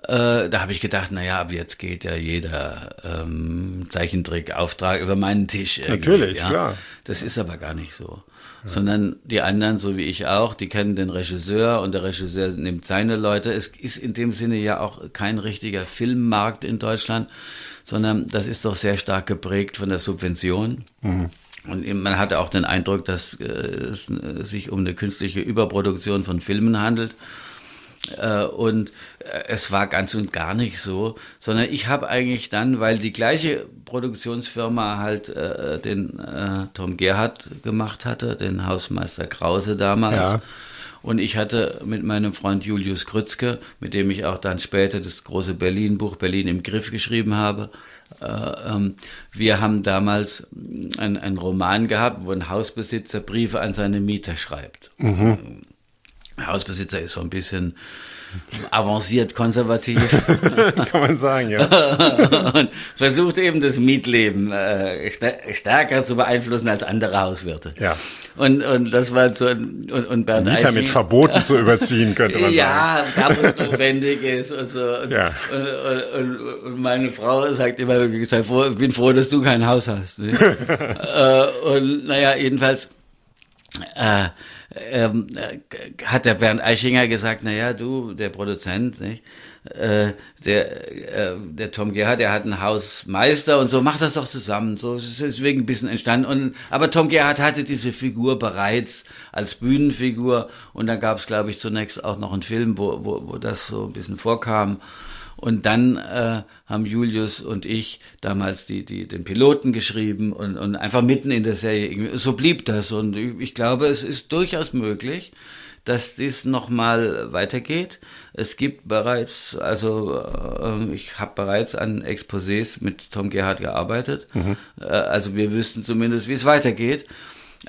Äh, da habe ich gedacht, naja, ab jetzt geht ja jeder ähm, Zeichentrick-Auftrag über meinen Tisch. Natürlich, ja. klar. Das ist aber gar nicht so. Sondern die anderen, so wie ich auch, die kennen den Regisseur und der Regisseur nimmt seine Leute. Es ist in dem Sinne ja auch kein richtiger Filmmarkt in Deutschland, sondern das ist doch sehr stark geprägt von der Subvention. Mhm. Und man hatte auch den Eindruck, dass äh, es äh, sich um eine künstliche Überproduktion von Filmen handelt. Äh, und äh, es war ganz und gar nicht so, sondern ich habe eigentlich dann, weil die gleiche Produktionsfirma halt äh, den äh, Tom Gerhardt gemacht hatte, den Hausmeister Krause damals. Ja. Und ich hatte mit meinem Freund Julius Krützke, mit dem ich auch dann später das große Berlin-Buch Berlin im Griff geschrieben habe, äh, ähm, wir haben damals einen Roman gehabt, wo ein Hausbesitzer Briefe an seine Mieter schreibt. Mhm. Hausbesitzer ist so ein bisschen avanciert konservativ. Kann man sagen, ja. und versucht eben das Mietleben äh, stärker zu beeinflussen als andere Hauswirte. Ja. Und, und das war so, und, und Bernd Mieter mit Verboten zu überziehen, könnte man ja, sagen. Ja, da wo es notwendig ist und so. Und, ja. und, und, und, meine Frau sagt immer, ich bin froh, dass du kein Haus hast. Ne? äh, und naja, jedenfalls, äh, ähm, äh, hat der Bernd Eichinger gesagt, naja, du, der Produzent, nicht? Äh, der, äh, der Tom Gerhardt, der hat einen Hausmeister und so, mach das doch zusammen. So ist deswegen ein bisschen entstanden. Und, aber Tom Gerhardt hatte diese Figur bereits als Bühnenfigur und da gab es, glaube ich, zunächst auch noch einen Film, wo, wo, wo das so ein bisschen vorkam. Und dann äh, haben Julius und ich damals die, die, den Piloten geschrieben und, und einfach mitten in der Serie. So blieb das. Und ich, ich glaube, es ist durchaus möglich, dass dies nochmal weitergeht. Es gibt bereits, also äh, ich habe bereits an Exposés mit Tom Gerhardt gearbeitet. Mhm. Äh, also wir wüssten zumindest, wie es weitergeht.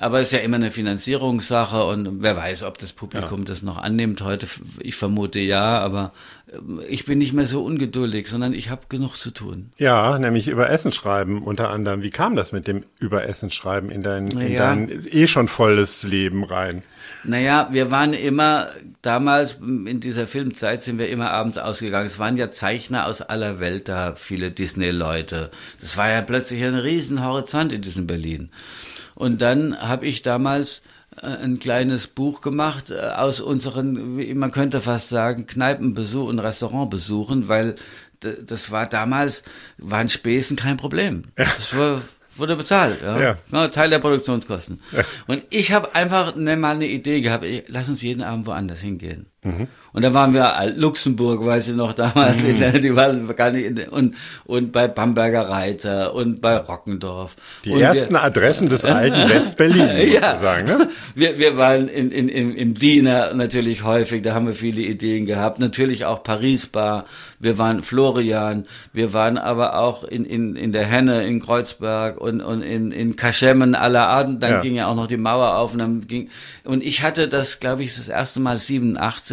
Aber es ist ja immer eine Finanzierungssache und wer weiß, ob das Publikum ja. das noch annimmt heute. Ich vermute ja, aber äh, ich bin nicht mehr so ungeduldig, sondern ich habe genug zu tun. Ja, nämlich über Essen schreiben unter anderem. Wie kam das mit dem über Essen schreiben in dein, in ja. dein eh schon volles Leben rein? Naja, wir waren immer, damals in dieser Filmzeit sind wir immer abends ausgegangen. Es waren ja Zeichner aus aller Welt da, viele Disney-Leute. Das war ja plötzlich ein riesen Horizont in diesem Berlin. Und dann habe ich damals äh, ein kleines Buch gemacht äh, aus unseren, man könnte fast sagen, Kneipenbesuch und Restaurantbesuchen, weil das war damals, waren Spesen kein Problem. Das war, wurde bezahlt. Ja. ja. ja Teil der Produktionskosten. Ja. Und ich habe einfach ne, mal eine Idee gehabt, ich, lass uns jeden Abend woanders hingehen. Mhm. Und da waren wir Luxemburg, weiß ich noch damals, mhm. der, die waren gar nicht in der, und und bei Bamberger Reiter und bei Rockendorf. Die und ersten wir, Adressen des alten Westberlin, ja. sagen, ne? Wir, wir waren in, in, im, im Diener natürlich häufig, da haben wir viele Ideen gehabt. Natürlich auch Paris Bar, wir waren Florian, wir waren aber auch in, in, in der Henne in Kreuzberg und, und in, in Kaschemmen aller Arten. Dann ja. ging ja auch noch die Mauer auf und dann ging, und ich hatte das, glaube ich, das erste Mal 87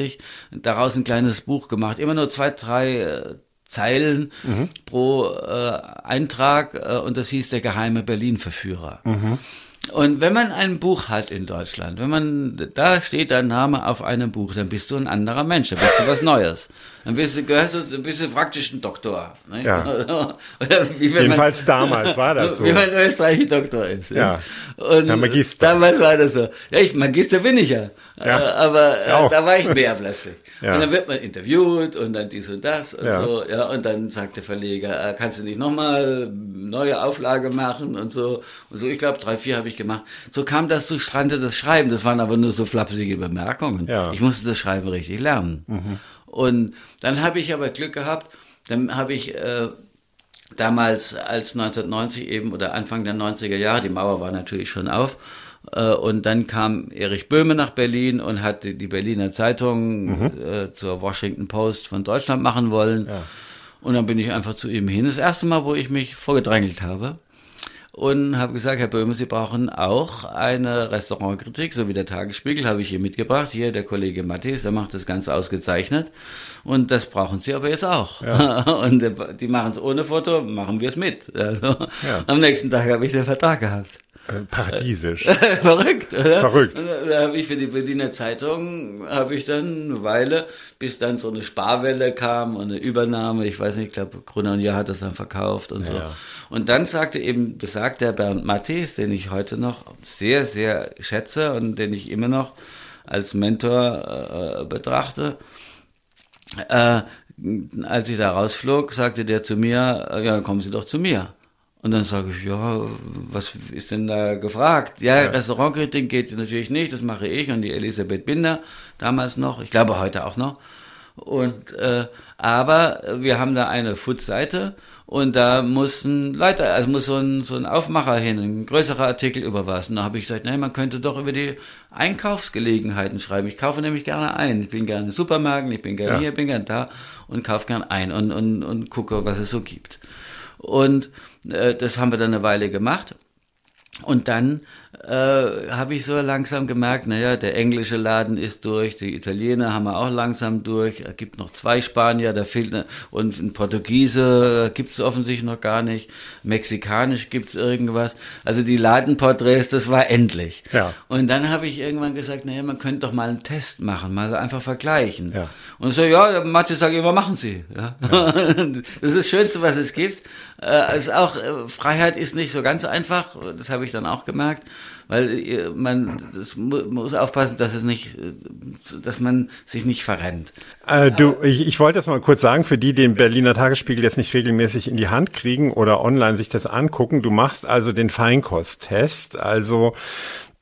daraus ein kleines Buch gemacht. Immer nur zwei, drei äh, Zeilen mhm. pro äh, Eintrag äh, und das hieß der geheime Berlin-Verführer. Mhm. Und wenn man ein Buch hat in Deutschland, wenn man, da steht dein Name auf einem Buch, dann bist du ein anderer Mensch, dann bist du was Neues. Dann bist du, gehörst du, dann bist du praktisch ein Doktor. Ne? Ja. Jedenfalls man, damals war das so. Wie man Österreicher Doktor ist. Ja. ja. Und der Magister. Damals war das so. Ja, ich, Magister bin ich ja. ja. Äh, aber äh, da war ich mehr plötzlich. Ja. Und dann wird man interviewt und dann dies und das und ja. so. Ja, und dann sagt der Verleger, äh, kannst du nicht nochmal neue Auflage machen und so. Und so, ich glaube, drei, vier habe ich gemacht. So kam das zustande, das Schreiben. Das waren aber nur so flapsige Bemerkungen. Ja. Ich musste das Schreiben richtig lernen. Mhm. Und dann habe ich aber Glück gehabt, dann habe ich äh, damals als 1990 eben oder Anfang der 90er Jahre, die Mauer war natürlich schon auf, äh, und dann kam Erich Böhme nach Berlin und hat die, die Berliner Zeitung mhm. äh, zur Washington Post von Deutschland machen wollen. Ja. Und dann bin ich einfach zu ihm hin. Das erste Mal, wo ich mich vorgedrängelt habe und habe gesagt, Herr Böhme, Sie brauchen auch eine Restaurantkritik, so wie der Tagesspiegel, habe ich hier mitgebracht. Hier der Kollege Matthias, der macht das ganz ausgezeichnet. Und das brauchen Sie aber jetzt auch. Ja. Und die machen es ohne Foto, machen wir es mit. Also, ja. Am nächsten Tag habe ich den Vertrag gehabt. Äh, paradiesisch. Verrückt, oder? Verrückt. Und da habe ich für die Berliner Zeitung, habe ich dann eine Weile, bis dann so eine Sparwelle kam und eine Übernahme, ich weiß nicht, ich glaube, Gruner und Jahr hat das dann verkauft und so. Ja. Und dann sagte eben, besagt der Bernd Mattis, den ich heute noch sehr, sehr schätze und den ich immer noch als Mentor äh, betrachte, äh, als ich da rausflog, sagte der zu mir, äh, ja, kommen Sie doch zu mir. Und dann sage ich, ja, was ist denn da gefragt? Ja, ja. Restaurantkritik geht natürlich nicht, das mache ich und die Elisabeth Binder damals noch, ich glaube heute auch noch. Und äh, aber wir haben da eine Food-Seite und da muss ein Leiter, also muss so ein, so ein Aufmacher hin, ein größerer Artikel über was. Und da habe ich gesagt, nein, man könnte doch über die Einkaufsgelegenheiten schreiben. Ich kaufe nämlich gerne ein. Ich bin gerne in Supermärkten, ich bin gerne Ja. hier, bin gerne da und kaufe gerne ein und, und, und gucke, was es so gibt. Und äh, das haben wir dann eine Weile gemacht. Und dann äh, habe ich so langsam gemerkt, naja, der englische Laden ist durch, die Italiener haben wir auch langsam durch, es gibt noch zwei Spanier, da fehlt eine, und ein Portugiese gibt es offensichtlich noch gar nicht, Mexikanisch gibt es irgendwas. Also die Ladenporträts, das war endlich. Ja. Und dann habe ich irgendwann gesagt, naja, man könnte doch mal einen Test machen, mal so einfach vergleichen. Ja. Und so, ja, Mathe sagt immer, machen Sie. Ja. Das ist das Schönste, was es gibt. Äh, ist auch, äh, Freiheit ist nicht so ganz einfach, das habe ich dann auch gemerkt, weil äh, man das mu muss aufpassen, dass es nicht, äh, dass man sich nicht verrennt. Äh, du, ich, ich wollte das mal kurz sagen, für die, die den Berliner Tagesspiegel jetzt nicht regelmäßig in die Hand kriegen oder online sich das angucken. Du machst also den Feinkosttest. Also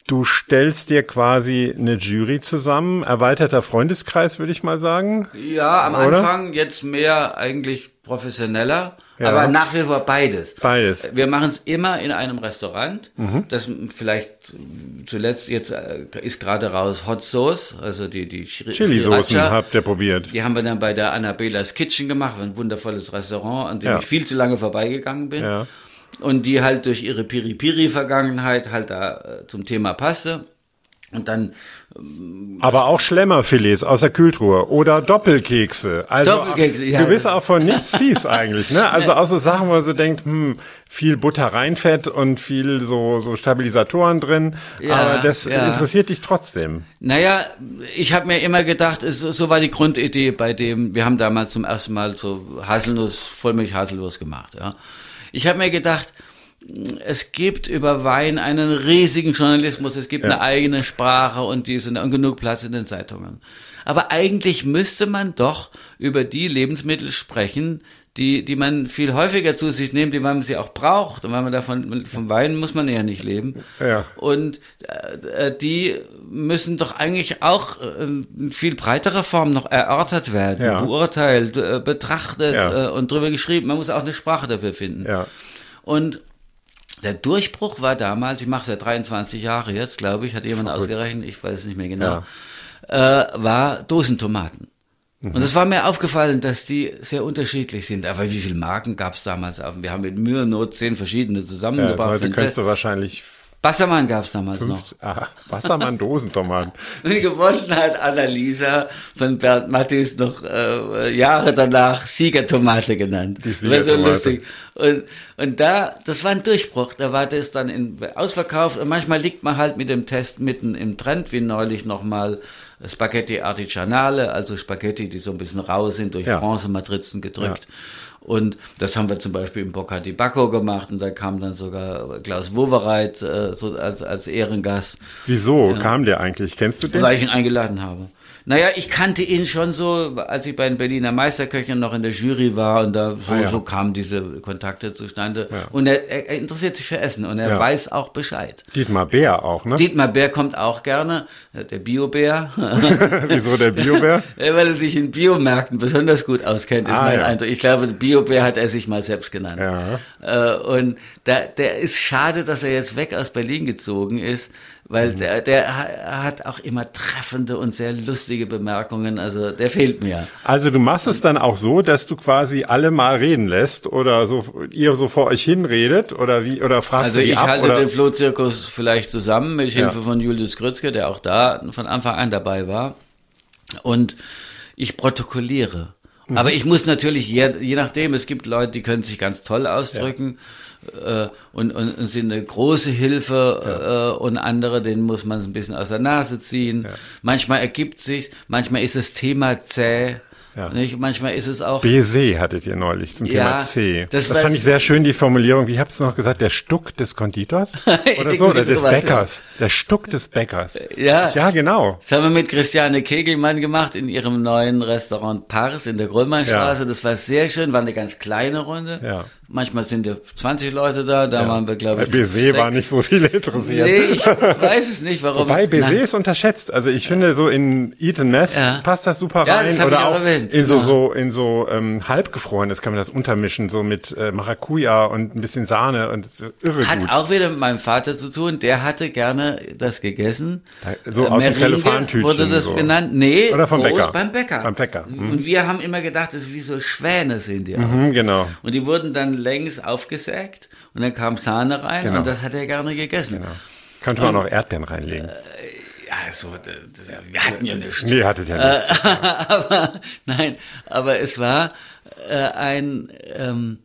du stellst dir quasi eine Jury zusammen, erweiterter Freundeskreis, würde ich mal sagen. Ja, am Oder? Anfang jetzt mehr eigentlich professioneller, Ja. aber nach wie vor beides. Beides. Wir machen es immer in einem Restaurant. Mhm. Das vielleicht zuletzt jetzt äh, ist gerade raus Hot Sauce, also die die Chili-Soßen Sriracha. habt ihr probiert. Die haben wir dann bei der Annabelas Kitchen gemacht, ein wundervolles Restaurant, an dem Ja. ich viel zu lange vorbeigegangen bin. Ja. Und die halt durch ihre Piri-Piri-Vergangenheit halt da äh, zum Thema passte. Und dann Aber auch Schlemmerfilets aus der Kühltruhe oder Doppelkekse. Also Doppelkekse, ja. du bist auch von nichts fies eigentlich, ne? Also außer Sachen, wo man so denkt, hm, viel Butter reinfett und viel so so Stabilisatoren drin, Ja, aber das ja. interessiert dich trotzdem. Naja, ich habe mir immer gedacht, es, so war die Grundidee bei dem, wir haben damals zum ersten Mal so Haselnuss, Vollmilch-Haselnuss gemacht. Ja. Ich habe mir gedacht, es gibt über Wein einen riesigen Journalismus, es gibt Ja. eine eigene Sprache und diese und genug Platz in den Zeitungen. Aber eigentlich müsste man doch über die Lebensmittel sprechen, die, die man viel häufiger zu sich nimmt, die man sie auch braucht. Und weil man davon, vom Wein muss man ja nicht leben. Ja. Und äh, die müssen doch eigentlich auch äh, in viel breiterer Form noch erörtert werden, Ja. beurteilt, äh, betrachtet Ja. äh, und drüber geschrieben. Man muss auch eine Sprache dafür finden. Ja. Und der Durchbruch war damals, ich mache seit 23 Jahre jetzt, glaube ich, hat jemand ausgerechnet, ich weiß es nicht mehr genau, äh, war Dosentomaten. Und es war mir aufgefallen, dass die sehr unterschiedlich sind. Aber wie viele Marken gab es damals? Wir haben mit Mühe und Not zehn verschiedene ja zusammengebracht. heute könntest Test. du wahrscheinlich Bassermann gab es damals noch. fünf, ah, Wassermann Dosentomaten. Und gewonnen hat Annalisa von Bernd Mattis noch äh, Jahre danach Siegertomate genannt. Die Das war so Siegertomate. lustig. Und, und da, das war ein Durchbruch. Da war das dann in, ausverkauft. Und manchmal liegt man halt mit dem Test mitten im Trend, wie neulich nochmal Spaghetti Artigianale, also Spaghetti, die so ein bisschen rau sind, durch Ja. Bronzematrizen gedrückt. Und das haben wir zum Beispiel im Bocca di Bacco gemacht und da kam dann sogar Klaus Wowereit äh, so als, als Ehrengast. Wieso kam der eigentlich? Kennst du den? Weil ich ihn eingeladen habe. Naja, ich kannte ihn schon so, als ich bei den Berliner Meisterköchen noch in der Jury war und da so, Ah, ja. so kamen diese Kontakte zustande. Ja. Und er, er, er interessiert sich für Essen und er Ja. weiß auch Bescheid. Dietmar Bär auch, ne? Dietmar Bär kommt auch gerne, der Biobär, Wieso der Biobär? Weil er sich in Biomärkten besonders gut auskennt, ist Ah, mein. Eindruck. Ich glaube, Biobär hat er sich mal selbst genannt. Äh, und da, der ist schade, dass er jetzt weg aus Berlin gezogen ist. Weil der, der ha- hat auch immer treffende und sehr lustige Bemerkungen. Also der fehlt mir. Also du machst es dann auch so, dass du quasi alle mal reden lässt oder so ihr so vor euch hinredet oder wie oder fragst Also du ich ab halte oder den Flohzirkus vielleicht zusammen mit Hilfe Ja. von Julius Grützke, der auch da von Anfang an dabei war. Und ich protokolliere. Aber ich muss natürlich, je, je nachdem, es gibt Leute, die können sich ganz toll ausdrücken äh, und, und, und sind eine große Hilfe äh, und andere, denen muss man es ein bisschen aus der Nase ziehen. Manchmal ergibt sich, manchmal ist das Thema zäh. Ja. Nicht? Manchmal ist es auch. BC hattet ihr neulich zum Ja, Thema C. das Das, fand ich sehr schön, die Formulierung. Wie habt ihr noch gesagt? Der Stuck des Konditors? Oder so? Oder des sowas, ja. Bäckers. Der Stuck des Bäckers. Ja. Ja, genau. Das haben wir mit Christiane Kegelmann gemacht in ihrem neuen Restaurant Pars in der Gröllmannstraße. Ja. Das war sehr schön, war eine ganz kleine Runde. Ja. Manchmal sind ja 20 Leute da, da waren wir, glaube Bei ich. BC war nicht so viele interessiert. Nee, ich weiß es nicht, warum. Wobei BC ist unterschätzt. Also ich finde so in Eat and Mess Ja. passt das super Ja, rein. das Oder auch erwähnt, in so, genau. so in so ähm, halbgefrorenes kann man das untermischen, so mit äh, Maracuja und ein bisschen Sahne und so irre Hat gut. auch wieder mit meinem Vater zu tun. Der hatte gerne das gegessen. So Äh, aus dem Meringue Zellophantütchen Wurde das so. genannt? Nee, Oder vom groß Bäcker. beim Bäcker. Beim Bäcker, mhm. Und wir haben immer gedacht, das ist wie so Schwäne sind die aus. Mhm, genau. Und die wurden dann längs aufgesägt und dann kam Sahne rein Genau. und das hat er gerne gegessen. Genau. Könnte man auch noch Erdbeeren reinlegen. Ja, so, d- d- wir hatten ja nichts. Nee, hattet ja nichts. aber nein, aber es war äh, ein ähm,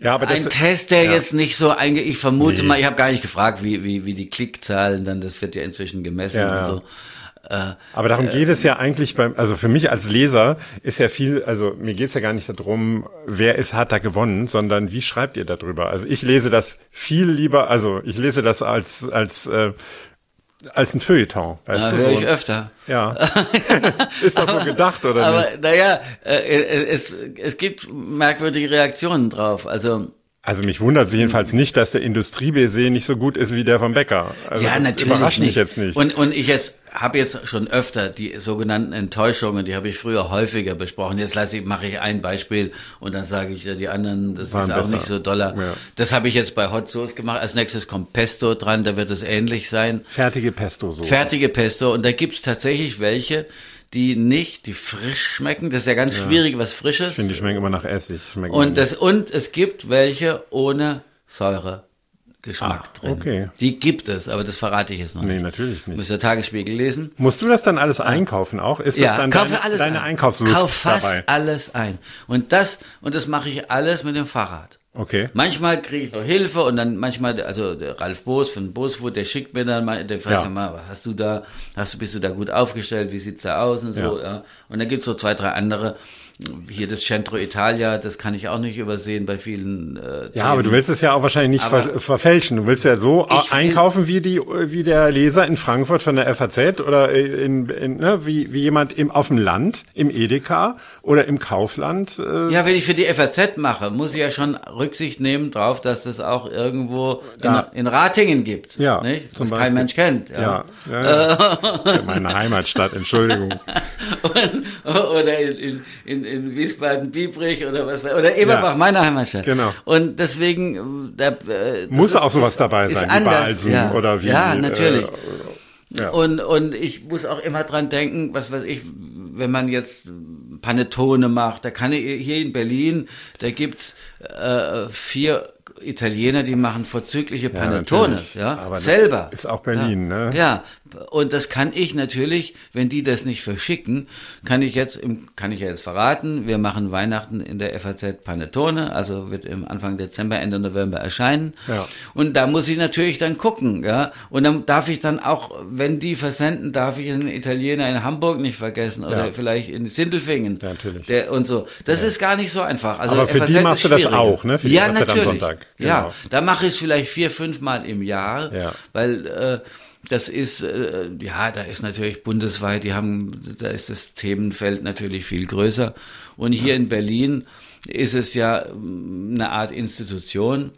Ja, aber das, ein Test, der ja. jetzt nicht so einge ich vermute Nee. mal, ich habe gar nicht gefragt, wie, wie, wie die Klickzahlen dann, das wird ja inzwischen gemessen Ja, und so. Äh, Aber darum geht es ja eigentlich beim, also für mich als Leser ist ja viel, also mir geht's ja gar nicht darum, wer ist, hat da gewonnen, sondern wie schreibt ihr darüber? Also ich lese das viel lieber, also ich lese das als, als, äh, als ein Feuilleton. Weißt ja, du, höre so. ich öfter. Ja. ist das so gedacht, oder Aber nicht? naja, äh, es, es gibt merkwürdige Reaktionen drauf. Also Also mich wundert es jedenfalls nicht, dass der Industrie-BC nicht so gut ist wie der vom Bäcker. Also ja, natürlich überrascht nicht. mich jetzt nicht. Und, und ich jetzt habe jetzt schon öfter die sogenannten Enttäuschungen, die habe ich früher häufiger besprochen. Jetzt lasse ich, mache ich ein Beispiel und dann sage ich ja, die anderen, das Waren ist auch besser. nicht so doller. Ja. Das habe ich jetzt bei Hot Sauce gemacht. Als nächstes kommt Pesto dran, da wird es ähnlich sein. Fertige Pesto so. Fertige Pesto und da gibt's tatsächlich welche, die nicht, die frisch schmecken. Das ist ja ganz schwierig, was Frisches. Ich finde, die schmecken immer nach Essig. Schmecken Und, das, und es gibt welche ohne Säure. Geschmack Ah, drin. okay. Die gibt es, aber das verrate ich jetzt noch Nee, nicht. natürlich nicht. Müsst ihr Tagesspiegel lesen. Musst du das dann alles einkaufen auch? Ist das Ja, dann kaufe deine, alles deine ein. Einkaufslust Kauf fast dabei? alles ein. Und das, und das mache ich alles mit dem Fahrrad. Okay. Manchmal kriege ich noch Hilfe und dann manchmal, also der Ralf Boos von Boosfood, der schickt mir dann mal, der fragt Ja. mal, was hast du da, hast du, bist du da gut aufgestellt, wie sieht's da aus und so, Ja. ja. Und dann gibt's so zwei, drei andere, hier das Centro Italia, das kann ich auch nicht übersehen bei vielen, äh, Ja, aber du willst es ja auch wahrscheinlich nicht ver verfälschen. Du willst ja so einkaufen wie die, wie der Leser in Frankfurt von der FAZ oder in, in ne, wie, wie jemand im, auf dem Land, im Edeka oder im Kaufland. Äh, Ja, wenn ich für die FAZ mache, muss ich ja schon Rücksicht nehmen drauf, dass das auch irgendwo Da- in, in Ratingen gibt. Ja, nicht? zum Das kein Beispiel. Mensch kennt. ja, ja, ja. meine Heimatstadt, Entschuldigung. Und, oder in, in, in, in Wiesbaden-Biebrich oder was oder Eberbach, Ja. meine Heimatstadt. Genau. Und deswegen, äh, da, äh, Muss ist- auch sowas dabei ist sein, wie Balsen ja. oder wie. Ja, natürlich. Äh, ja. Und, und ich muss auch immer dran denken, was weiß ich, wenn man jetzt Panettone macht, da kann ich, hier in Berlin, da gibt's äh, vier Italiener, die machen vorzügliche Panettones, natürlich. ja, Aber das selber. ist auch Berlin, ja. ne? Ja, und das kann ich natürlich, wenn die das nicht verschicken, kann ich jetzt, im, kann ich ja jetzt verraten, wir machen Weihnachten in der FAZ Panettone, also wird im Anfang Dezember, Ende November erscheinen. Ja. Und da muss ich natürlich dann gucken, ja. Und dann darf ich dann auch, wenn die versenden, darf ich einen Italiener in Hamburg nicht vergessen oder Ja. vielleicht in Sindelfingen. Ja, natürlich. Der, und so. Das ist gar nicht so einfach. Also Aber für die FAZ machst ist du das auch, ne? Für die ja, FAZ am natürlich. Sonntag. Ja, Genau. da mache ich es vielleicht vier, fünf Mal im Jahr, Ja. weil äh, das ist, äh, ja, da ist natürlich bundesweit, die haben, da ist das Themenfeld natürlich viel größer. Und hier in Berlin ist es ja ähm, eine Art Institution.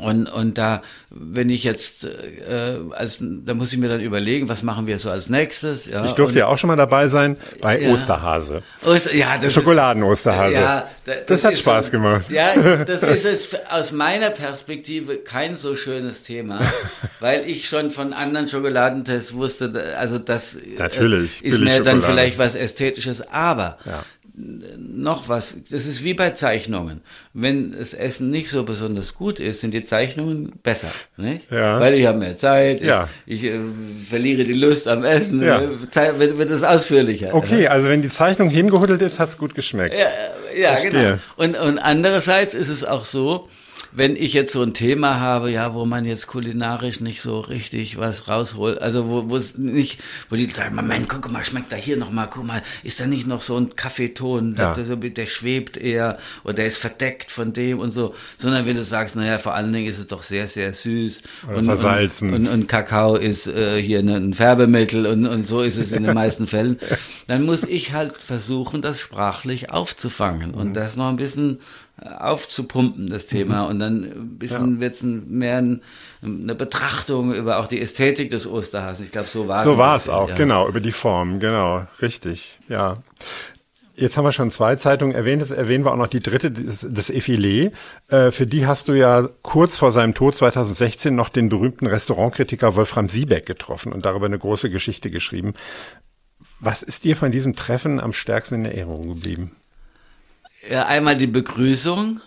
Und, und da, wenn ich jetzt, äh, als, da muss ich mir dann überlegen, was machen wir so als nächstes. Ja, Ich durfte und, ja auch schon mal dabei sein bei Ja. Osterhase. Oster- ja, das Schokoladen-Osterhase. ja, da- das, hat ist Spaß so- gemacht. Ja, das ist es aus meiner Perspektive kein so schönes Thema, weil ich schon von anderen Schokoladentests wusste, also das äh, Natürlich, ist mir dann vielleicht was Ästhetisches, aber Ja. Noch was, das ist wie bei Zeichnungen. Wenn das Essen nicht so besonders gut ist, sind die Zeichnungen besser. Nicht? Ja. Weil ich habe mehr Zeit, Ja. ich, ich äh, verliere die Lust am Essen, Ja. äh, Zeit- wird, wird es ausführlicher. Okay, also wenn die Zeichnung hingehuddelt ist, hat's gut geschmeckt. Ja, ja Verstehe. genau. Und, und andererseits ist es auch so, wenn ich jetzt so ein Thema habe, ja, wo man jetzt kulinarisch nicht so richtig was rausholt, also wo es nicht, wo die sagen, Moment, guck mal, schmeckt da hier noch mal, guck mal, ist da nicht noch so ein Kaffeeton, Ja. der, der, schwebt eher oder der ist verdeckt von dem und so, sondern wenn du sagst, naja, vor allen Dingen ist es doch sehr, sehr süß Oder versalzen. und, und, und Kakao ist äh, hier ein Färbemittel und, und so ist es in den meisten Fällen, dann muss ich halt versuchen, das sprachlich aufzufangen Mhm. und das noch ein bisschen aufzupumpen, das Thema. Und dann ein bisschen Ja. wird's ein, mehr ein, eine Betrachtung über auch die Ästhetik des Osterhasen. Ich glaube, so war es. So war es auch, ja. genau, über die Form, genau, richtig, ja. Jetzt haben wir schon zwei Zeitungen erwähnt, das erwähnen wir auch noch die dritte, das, das Effilé. Äh, für die hast du ja kurz vor seinem Tod 2016 noch den berühmten Restaurantkritiker Wolfram Siebeck getroffen und darüber eine große Geschichte geschrieben. Was ist dir von diesem Treffen am stärksten in Erinnerung geblieben? Ja, einmal die Begrüßung.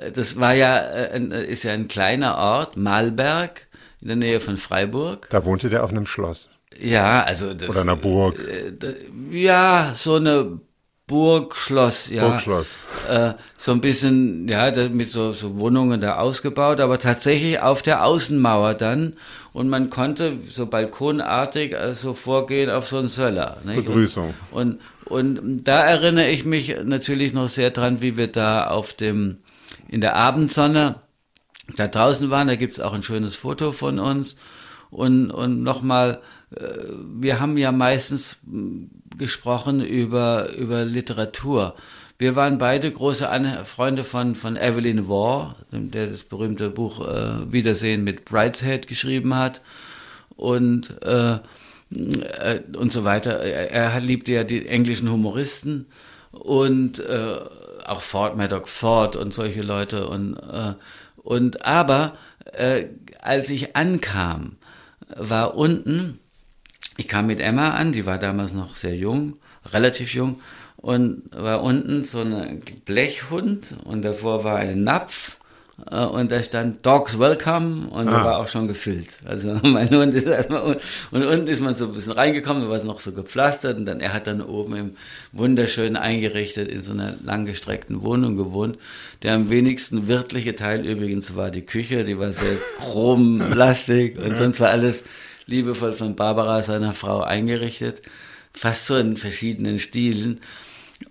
Äh, Das war ja, äh, äh, ist ja ein kleiner Ort, Malberg, in der Nähe von Freiburg. Da wohnte der auf einem Schloss Ja, also das. oder einer Burg. Ja, so eine Burgschloss, ja. Burgschloss. Äh, so ein bisschen, ja, mit so, so Wohnungen da ausgebaut, aber tatsächlich auf der Außenmauer dann. Und man konnte so balkonartig äh, so vorgehen auf so einen Söller. Nicht? Begrüßung. Und, und, und da erinnere ich mich natürlich noch sehr dran, wie wir da auf dem, in der Abendsonne da draußen waren. Da gibt's auch ein schönes Foto von uns. Und, und nochmal, äh, wir haben ja meistens mh, gesprochen über, über Literatur. Wir waren beide große An Freunde von, von Evelyn Waugh, der das berühmte Buch äh, Wiedersehen mit Brideshead geschrieben hat. Und, äh, äh, und so weiter. Er, er liebte ja die englischen Humoristen und äh, auch Ford, Maddox Ford und solche Leute. Und, äh, und aber äh, als ich ankam, war unten, ich kam mit Emma an, die war damals noch sehr jung, relativ jung, und war unten so ein Blechhund und davor war ein Napf äh, und da stand Dogs Welcome und der Ah. war auch schon gefüllt. Also mein Hund ist erstmal un- und unten ist man so ein bisschen reingekommen, da war es noch so gepflastert und dann er hat dann oben im wunderschön eingerichtet in so einer langgestreckten Wohnung gewohnt. Der am wenigsten wirtliche Teil übrigens war die Küche, die war sehr chrom, Plastik und sonst war alles liebevoll von Barbara, seiner Frau, eingerichtet. Fast so in verschiedenen Stilen.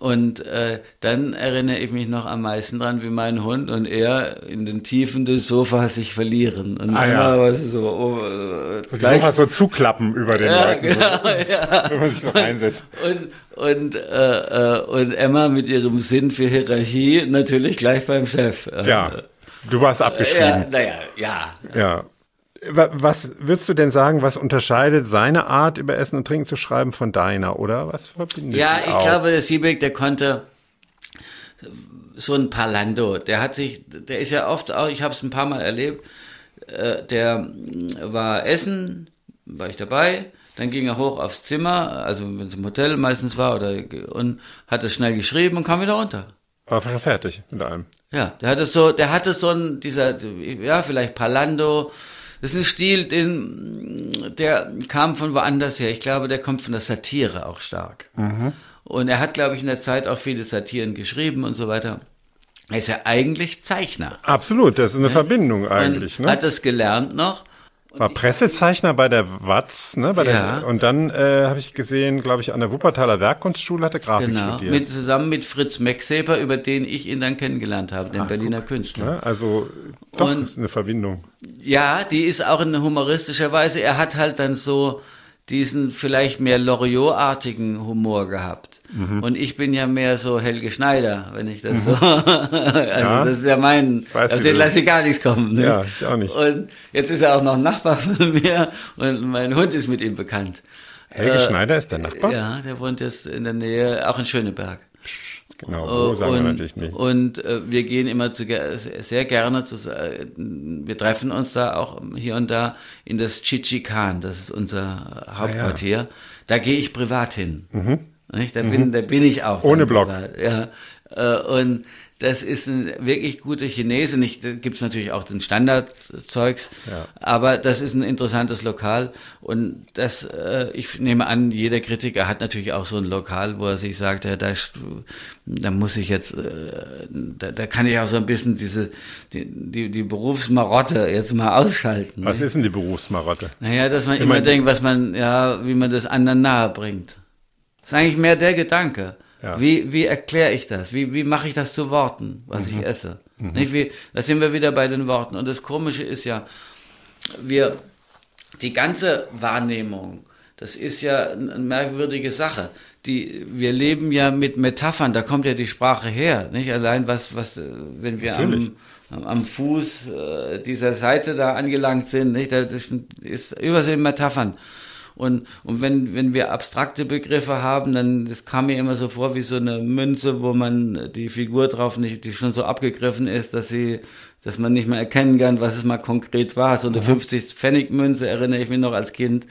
Und äh, dann erinnere ich mich noch am meisten dran, wie mein Hund und er in den Tiefen des Sofas sich verlieren. Und Ah, ja. was so, oh, äh, Und die gleich- Sofas so zuklappen über den ja, Leuten, genau, so, ja. wenn man sich so reinsetzt. Und, und, äh, äh, und Emma mit ihrem Sinn für Hierarchie natürlich gleich beim Chef. Äh, Ja, du warst Ja, abgeschrieben. naja, ja. Ja. Wa- Was würdest du denn sagen, was unterscheidet seine Art, über Essen und Trinken zu schreiben, von deiner, oder? Was verbindet Ja, ich auch? glaube, der Siebeck, der konnte so ein Parlando, der hat sich, der ist ja oft auch, ich habe es ein paar Mal erlebt, äh, der war essen, war ich dabei, dann ging er hoch aufs Zimmer, also wenn es im Hotel meistens war, oder und hat es schnell geschrieben und kam wieder runter. War schon fertig mit allem. Ja, der hatte so, der hatte so ein, dieser, ja, vielleicht Palando. Das ist ein Stil, den, der kam von woanders her. Ich glaube, der kommt von der Satire auch stark. Und er hat, glaube ich, in der Zeit auch viele Satiren geschrieben und so weiter. Er ist ja eigentlich Zeichner. Absolut, das ist eine Verbindung eigentlich. Ne? hat das gelernt noch. War Pressezeichner bei der Watz, ne? Bei Ja. der, und dann äh, habe ich gesehen, glaube ich, an der Wuppertaler Werkkunstschule hat er Grafik Genau. studiert. Mit, zusammen mit Fritz Mexeper, über den ich ihn dann kennengelernt habe, den Berliner Künstler. ne? Also doch, Und- ist eine Verbindung. Ja, die ist auch in humoristischer Weise. Er hat halt dann so diesen vielleicht mehr Loriot-artigen Humor gehabt. Mhm. Und ich bin ja mehr so Helge Schneider, wenn ich das so. also Ja. das ist ja mein, Weiß, auf den lasse ich gar nichts kommen. Ne? Ja, ich auch nicht. Und jetzt ist er auch noch Nachbar von mir und mein Hund ist mit ihm bekannt. Helge Schneider ist der Nachbar? Äh, Ja, der wohnt jetzt in der Nähe, auch in Schöneberg. Genau, wo sagen und, wir natürlich nicht. Und äh, wir gehen immer zu, sehr gerne zu, äh, wir treffen uns da auch hier und da in das Chichikan, das ist unser Hauptquartier. Da gehe ich privat hin. Nicht? Da, bin, da bin ich auch. Ohne Block. Ja. Äh, Und das ist ein wirklich guter Chinese. Nicht, da gibt's natürlich auch den Standardzeugs, Ja. aber das ist ein interessantes Lokal. Und das, äh, ich nehme an, jeder Kritiker hat natürlich auch so ein Lokal, wo er sich sagt, ja, da, da muss ich jetzt, äh, da, da kann ich auch so ein bisschen diese, die, die, die Berufsmarotte jetzt mal ausschalten. Was nicht? ist denn die Berufsmarotte? Naja, dass man Ich immer denkt, was man, ja, wie man das anderen nahe bringt. Das ist eigentlich mehr der Gedanke. Ja. Wie, wie erkläre ich das? Wie, wie mache ich das zu Worten, was Mhm. ich esse? Nicht wie, da sind wir wieder bei den Worten. Und das Komische ist ja, wir, die ganze Wahrnehmung, das ist ja eine merkwürdige Sache. Die, wir leben ja mit Metaphern, da kommt ja die Sprache her, nicht? Allein was, was, wenn wir Natürlich. am, am, Fuß äh, dieser Seite da angelangt sind, nicht? Das ist, ist übersee Metaphern. Und, und wenn, wenn wir abstrakte Begriffe haben, dann, das kam mir immer so vor wie so eine Münze, wo man die Figur drauf nicht, die schon so abgegriffen ist, dass sie, dass man nicht mehr erkennen kann, was es mal konkret war. So eine Mhm. 50-Pfennig-Münze erinnere ich mich noch als Kind,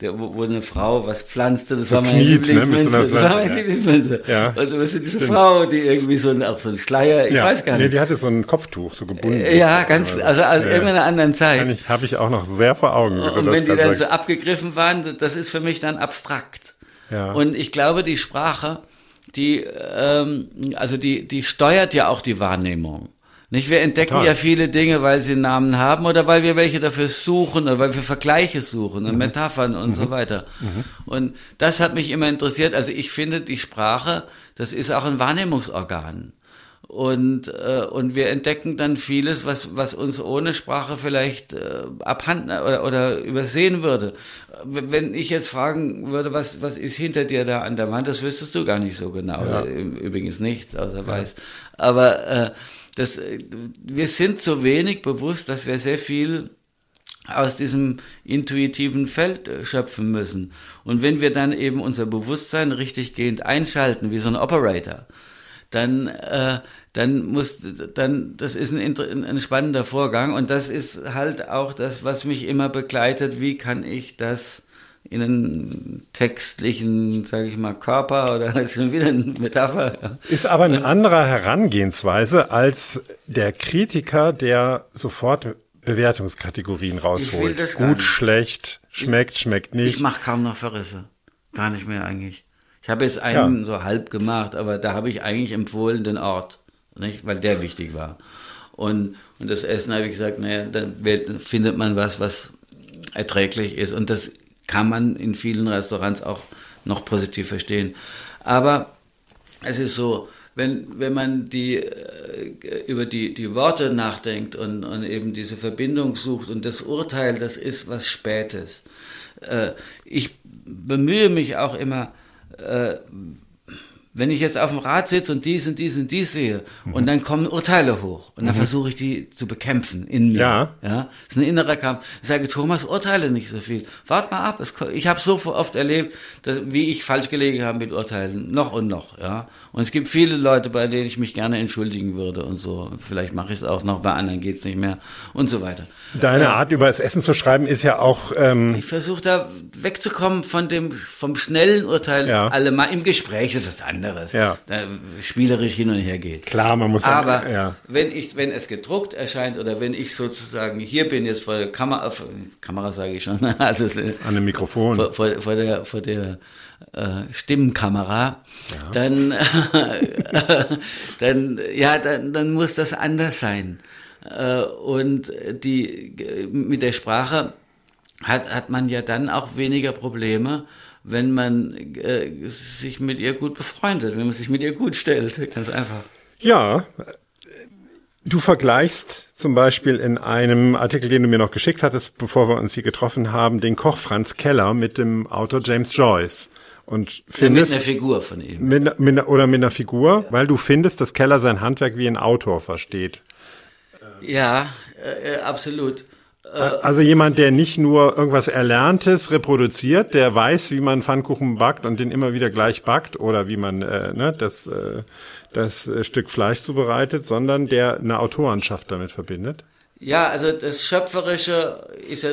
der, wo, wo eine Frau was pflanzte, das So war meine kniet, ne, so Lieblingsmünze. einer das war meine ja. Lieblingsmünze. Ja. Und du bist diese Frau, die irgendwie so ein, auch so ein Schleier, ich weiß gar Nee, nicht. die hatte so ein Kopftuch, so gebunden. ja, ganz, also aus Ja. irgendeiner anderen Zeit. Ich, habe ich auch noch sehr vor Augen. Und das wenn die dann so sagst. abgegriffen waren, das ist für mich dann abstrakt. Ja. Und ich glaube, die Sprache, die, ähm, also die, die steuert ja auch die Wahrnehmung. Nicht? Wir entdecken Total. ja viele Dinge, weil sie Namen haben oder weil wir welche dafür suchen oder weil wir Vergleiche suchen Mhm. und Metaphern und so weiter. Und das hat mich immer interessiert. Also ich finde, die Sprache, das ist auch ein Wahrnehmungsorgan. Und, äh, und wir entdecken dann vieles, was, was uns ohne Sprache vielleicht äh, abhanden oder, oder übersehen würde. Wenn ich jetzt fragen würde, was, was ist hinter dir da an der Wand, das wüsstest du gar nicht so genau. Ja. Übrigens nichts, außer weiß. Aber äh, das, äh, wir sind so wenig bewusst, dass wir sehr viel aus diesem intuitiven Feld äh, schöpfen müssen. Und wenn wir dann eben unser Bewusstsein richtiggehend einschalten, wie so ein Operator, dann, äh, dann muss, dann, das ist ein, ein spannender Vorgang und das ist halt auch das, was mich immer begleitet. Wie kann ich das in einen textlichen, sage ich mal, Körper oder das ist wieder eine Metapher. ja. Ist aber eine andere Herangehensweise als der Kritiker, der sofort Bewertungskategorien rausholt. Gut, schlecht, schmeckt, schmeckt nicht. Ich mache kaum noch Verrisse. Gar nicht mehr eigentlich. Ich habe jetzt einen so halb gemacht, aber da habe ich eigentlich empfohlen den Ort, nicht? weil der wichtig war. Und, und das Essen habe ich gesagt, naja, dann findet man was, was erträglich ist. Und das kann man in vielen Restaurants auch noch positiv verstehen. Aber es ist so, wenn, wenn man die, äh, über die, die Worte nachdenkt und, und eben diese Verbindung sucht und das Urteil, das ist was Spätes. Äh, ich bemühe mich auch immer, äh, wenn ich jetzt auf dem Rad sitze und dies und dies und dies sehe und dann kommen Urteile hoch und dann versuche ich die zu bekämpfen in mir. Ja. Ja, das ist ein innerer Kampf. Ich sage, Thomas, urteile nicht so viel. Wart mal ab. Es Ich habe so oft erlebt, dass, wie ich falsch gelegen habe mit Urteilen. Noch und noch, ja. Und es gibt viele Leute, bei denen ich mich gerne entschuldigen würde und so. Vielleicht mache ich es auch noch, bei anderen geht's nicht mehr und so weiter. Deine Art, über das Essen zu schreiben, ist ja auch, ähm, Ich versuche da wegzukommen von dem, vom schnellen Urteil. Ja. Alle mal im Gespräch ist was anderes. Ja. Da spielerisch hin und her geht. klar, man muss Aber ja. wenn ich, wenn es gedruckt erscheint oder wenn ich sozusagen hier bin jetzt vor der Kamera, Kamera sage ich schon, also äh, an dem Mikrofon. vor, vor, vor der, vor der äh, Stimmenkamera, dann, dann, ja, dann, dann muss das anders sein. Äh, und die, mit der Sprache hat, hat man ja dann auch weniger Probleme, wenn man äh, sich mit ihr gut befreundet, wenn man sich mit ihr gut stellt. Ganz einfach. Ja, du vergleichst zum Beispiel in einem Artikel, den du mir noch geschickt hattest, bevor wir uns hier getroffen haben, den Koch Franz Keller mit dem Autor James Joyce. Und Ja, mit findest, einer Figur von ihm. mit, mit, oder mit einer Figur, weil du findest, dass Keller sein Handwerk wie ein Autor versteht. Ja, äh, äh, absolut. Also jemand, der nicht nur irgendwas Erlerntes reproduziert, der weiß, wie man Pfannkuchen backt und den immer wieder gleich backt oder wie man äh, ne, das, äh, das äh, Stück Fleisch zubereitet, sondern der eine Autorenschaft damit verbindet. Ja, also das Schöpferische ist ja,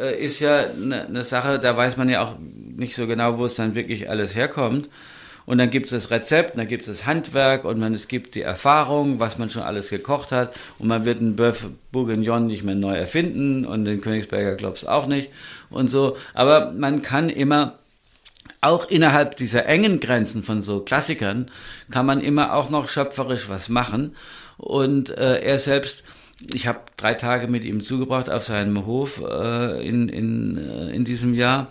äh, ist ja eine, eine Sache, da weiß man ja auch nicht so genau, wo es dann wirklich alles herkommt. Und dann gibt es das Rezept, dann gibt es das Handwerk und man, es gibt die Erfahrung, was man schon alles gekocht hat. Und man wird einen Bœuf Bourguignon nicht mehr neu erfinden und den Königsberger Klops auch nicht und so. Aber man kann immer auch innerhalb dieser engen Grenzen von so Klassikern kann man immer auch noch schöpferisch was machen. Und äh, er selbst, ich habe drei Tage mit ihm zugebracht auf seinem Hof äh, in, in, äh, in diesem Jahr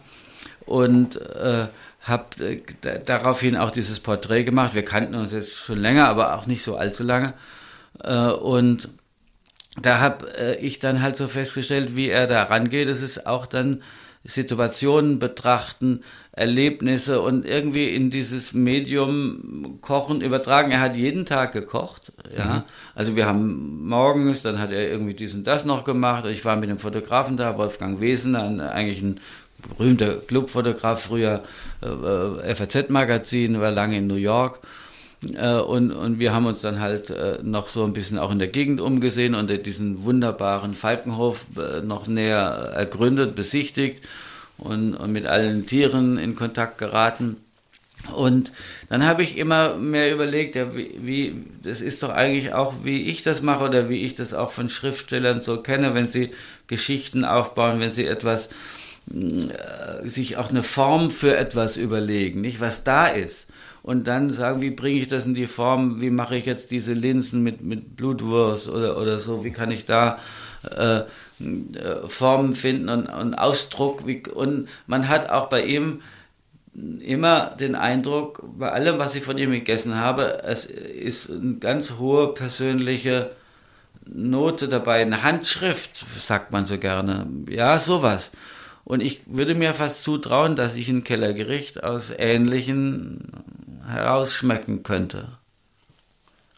und äh, habe äh, daraufhin auch dieses Porträt gemacht. Wir kannten uns jetzt schon länger, aber auch nicht so allzu lange. Äh, und da habe äh, ich dann halt so festgestellt, wie er da rangeht. Das ist auch dann Situationen betrachten, Erlebnisse und irgendwie in dieses Medium Kochen übertragen. Er hat jeden Tag gekocht, ja. Mhm. Also wir haben morgens, dann hat er irgendwie dies und das noch gemacht. Ich war mit dem Fotografen da, Wolfgang Wesen, ein, eigentlich ein berühmter Clubfotograf, früher äh, FAZ-Magazin, war lange in New York. Äh, und, und wir haben uns dann halt äh, noch so ein bisschen auch in der Gegend umgesehen und diesen wunderbaren Falkenhof äh, noch näher ergründet, besichtigt und, und mit allen Tieren in Kontakt geraten. Und dann habe ich immer mehr überlegt, ja, wie, wie, das ist doch eigentlich auch, wie ich das mache oder wie ich das auch von Schriftstellern so kenne, wenn sie Geschichten aufbauen, wenn sie etwas, äh, sich auch eine Form für etwas überlegen, nicht was da ist und dann sagen, wie bringe ich das in die Form, wie mache ich jetzt diese Linsen mit, mit Blutwurst oder, oder so, wie kann ich da äh, äh, Formen finden und, und Ausdruck. Wie, und man hat auch bei ihm immer den Eindruck, bei allem, was ich von ihm gegessen habe, es ist eine ganz hohe persönliche Note dabei, eine Handschrift, sagt man so gerne. Ja, sowas. Und ich würde mir fast zutrauen, dass ich ein Kellergericht aus ähnlichen herausschmecken könnte.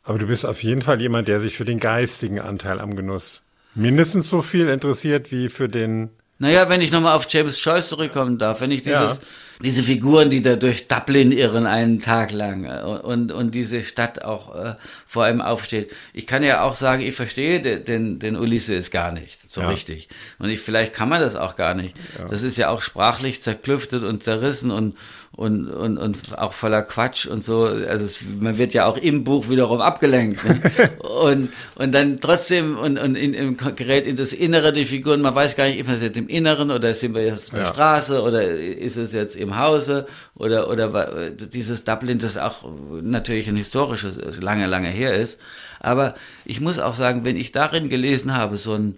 Aber du bist auf jeden Fall jemand, der sich für den geistigen Anteil am Genuss mindestens so viel interessiert wie für den. Naja, wenn ich nochmal auf James Joyce zurückkommen darf, wenn ich dieses, ja. Diese Figuren, die da durch Dublin irren einen Tag lang äh, und, und diese Stadt auch äh, vor einem aufsteht. Ich kann ja auch sagen, ich verstehe den, den, Ulysses gar nicht so ja. richtig. Und ich, vielleicht kann man das auch gar nicht. Ja. Das ist ja auch sprachlich zerklüftet und zerrissen und, und, und, und auch voller Quatsch und so. Also es, man wird ja auch im Buch wiederum abgelenkt. Ne? und, und dann trotzdem und, und in, in, gerät in das Innere die Figuren. Man weiß gar nicht, ist man jetzt im Inneren oder sind wir jetzt auf der ja. Straße oder ist es jetzt im Hause oder, oder dieses Dublin, das auch natürlich ein historisches, lange, lange her ist. Aber ich muss auch sagen, wenn ich darin gelesen habe, so ein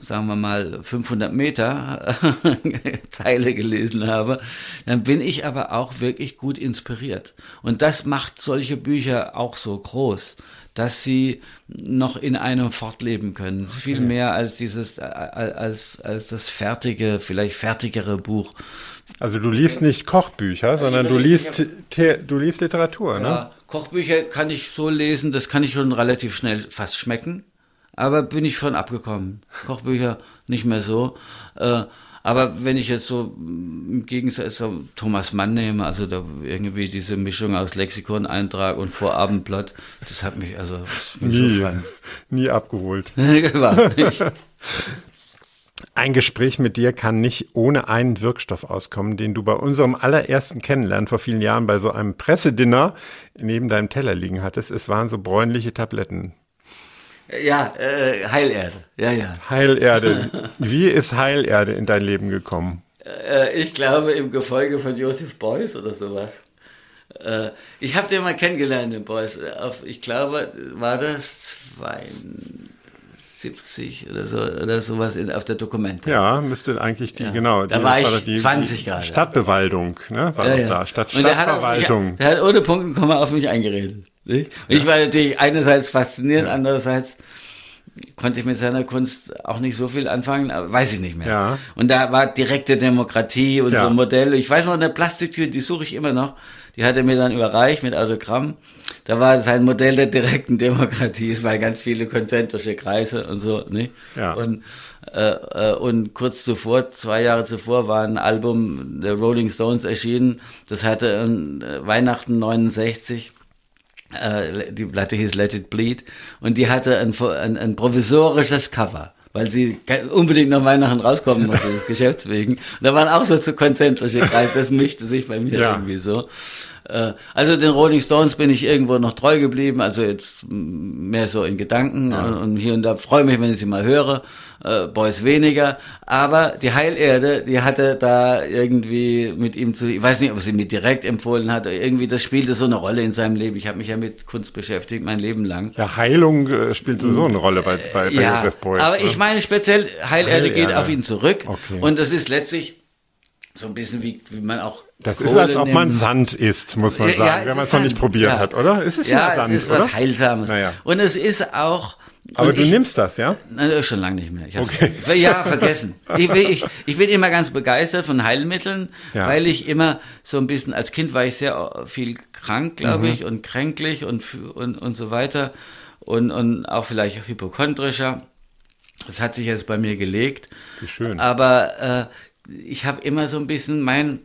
sagen wir mal 500 Meter Zeile gelesen habe, dann bin ich aber auch wirklich gut inspiriert. Und das macht solche Bücher auch so groß, dass sie noch in einem fortleben können. Okay. Viel mehr als dieses, als, als das fertige, vielleicht fertigere Buch. Also du liest nicht Kochbücher, sondern du liest, du liest Literatur, ne? Ja, Kochbücher kann ich so lesen, das kann ich schon relativ schnell fast schmecken aber bin ich von abgekommen. Kochbücher nicht mehr so. Äh, aber wenn ich jetzt so im Gegensatz zu Thomas Mann nehme, also da irgendwie diese Mischung aus Lexikon-Eintrag und Vorabendblatt, das hat mich also nie, so nie abgeholt. Überhaupt nicht. Ein Gespräch mit dir kann nicht ohne einen Wirkstoff auskommen, den du bei unserem allerersten Kennenlernen vor vielen Jahren bei so einem Pressedinner neben deinem Teller liegen hattest. Es waren so bräunliche Tabletten. Ja, äh, Heilerde. Ja, ja. Heilerde. Wie ist Heilerde in dein Leben gekommen? Äh, ich glaube im Gefolge von Josef Beuys oder sowas. Äh, ich habe den mal kennengelernt, den Beuys. Auf, ich glaube, war das 72 oder so oder sowas in, auf der Dokumente. Ja, müsste eigentlich die, ja. genau. Da war ich war die, 20 Grad. Stadtbewaldung, ne? War ja, ja. da. Stadt, Stadtverwaltung. Der hat, der hat ohne Punkt und Komma auf mich eingeredet. Nicht? Und ich war natürlich einerseits fasziniert, andererseits konnte ich mit seiner Kunst auch nicht so viel anfangen, aber weiß ich nicht mehr. Ja. Und da war direkte Demokratie und ja. so ein Modell. Ich weiß noch, eine Plastiktür, die suche ich immer noch. Die hat er mir dann überreicht mit Autogramm. Da war sein Modell der direkten Demokratie. Es waren ganz viele konzentrische Kreise und so. Ne? Ja. Und, äh, äh, und kurz zuvor, zwei Jahre zuvor, war ein Album der Rolling Stones erschienen. Das hatte äh, Weihnachten 69 äh, die Platte hieß Let It Bleed und die hatte ein, ein, ein provisorisches Cover. weil sie unbedingt nach Weihnachten rauskommen musste, des Geschäfts wegen. Und da waren auch so zu konzentrische Kreise, das mischte sich bei mir ja. irgendwie so. Äh, also den Rolling Stones bin ich irgendwo noch treu geblieben, also jetzt mehr so in Gedanken ja. und hier und da freue mich, wenn ich sie mal höre. Äh, Boys weniger, aber die Heilerde, die hatte da irgendwie mit ihm zu, ich weiß nicht, ob sie mir direkt empfohlen hat, irgendwie das spielte so eine Rolle in seinem Leben. Ich habe mich ja mit Kunst beschäftigt, mein Leben lang. Ja, Heilung äh, spielt sowieso eine Rolle bei, bei, bei ja, Joseph Beuys. Aber ne? ich meine speziell, Heilerde, Heilerde geht auf ihn zurück okay. und das ist letztlich so ein bisschen wie, wie man auch. Das Kohle ist, als ob man Sand isst, muss man sagen, ja, wenn man es noch nicht probiert ja. hat, oder? Es ist ja, ja Sand, es ist oder? was Heilsames. Naja. Und es ist auch. Aber du ich, nimmst das, ja? Nein, schon lange nicht mehr. Ich okay. Ja, vergessen. ich, ich, ich bin immer ganz begeistert von Heilmitteln, ja. weil ich immer so ein bisschen, als Kind war ich sehr viel krank, glaube mhm. ich, und kränklich und, und, und so weiter. Und, und auch vielleicht hypochondrischer. Das hat sich jetzt bei mir gelegt. Wie schön. Aber äh, ich habe immer so ein bisschen mein,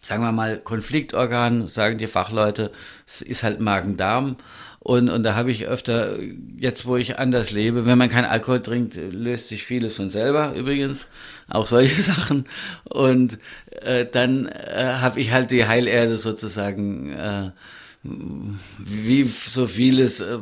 sagen wir mal, Konfliktorgan, sagen die Fachleute, es ist halt Magen-Darm. Und, und da habe ich öfter, jetzt wo ich anders lebe, wenn man keinen Alkohol trinkt, löst sich vieles von selber übrigens, auch solche Sachen. Und äh, dann äh, habe ich halt die Heilerde sozusagen, äh, wie so vieles äh,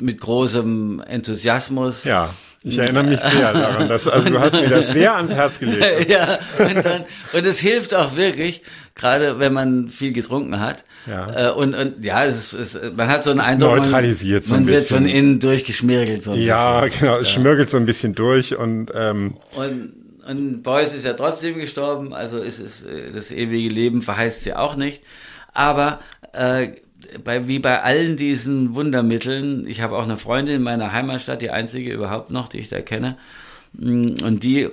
mit großem Enthusiasmus. Ja ich erinnere mich sehr daran, dass, also du hast mir das sehr ans Herz gelegt. ja, und, dann, und es hilft auch wirklich, gerade wenn man viel getrunken hat. Ja. Äh, und, und ja, es, es, man hat so einen Eindruck, neutralisiert man, so ein man wird von innen durchgeschmirgelt. So ja, bisschen. genau, es ja. schmirgelt so ein bisschen durch und ähm, und und Beuys ist ja trotzdem gestorben, also ist es das ewige Leben verheißt sie auch nicht. Aber äh, bei, wie bei allen diesen Wundermitteln, ich habe auch eine Freundin in meiner Heimatstadt, die einzige überhaupt noch, die ich da kenne, mm, und die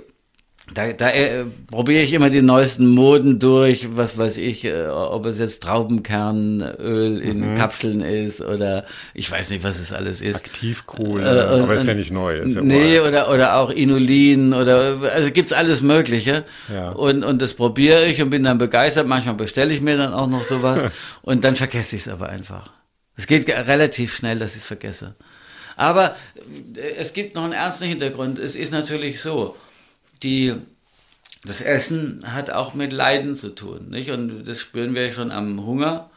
da, da äh, probiere ich immer die neuesten Moden durch, was weiß ich, äh, ob es jetzt Traubenkernöl in mhm. Kapseln ist oder ich weiß nicht, was es alles ist. Aktivkohle, äh, und, aber ist ja nicht neu. Ist ja nee, oder, oder auch Inulin oder also gibt's alles Mögliche. Ja. Und, und das probiere ich und bin dann begeistert. Manchmal bestelle ich mir dann auch noch sowas und dann vergesse ich es aber einfach. Es geht relativ schnell, dass ich es vergesse. Aber äh, es gibt noch einen ernsten Hintergrund. Es ist natürlich so, die, das Essen hat auch mit Leiden zu tun, nicht? Und das spüren wir schon am Hunger,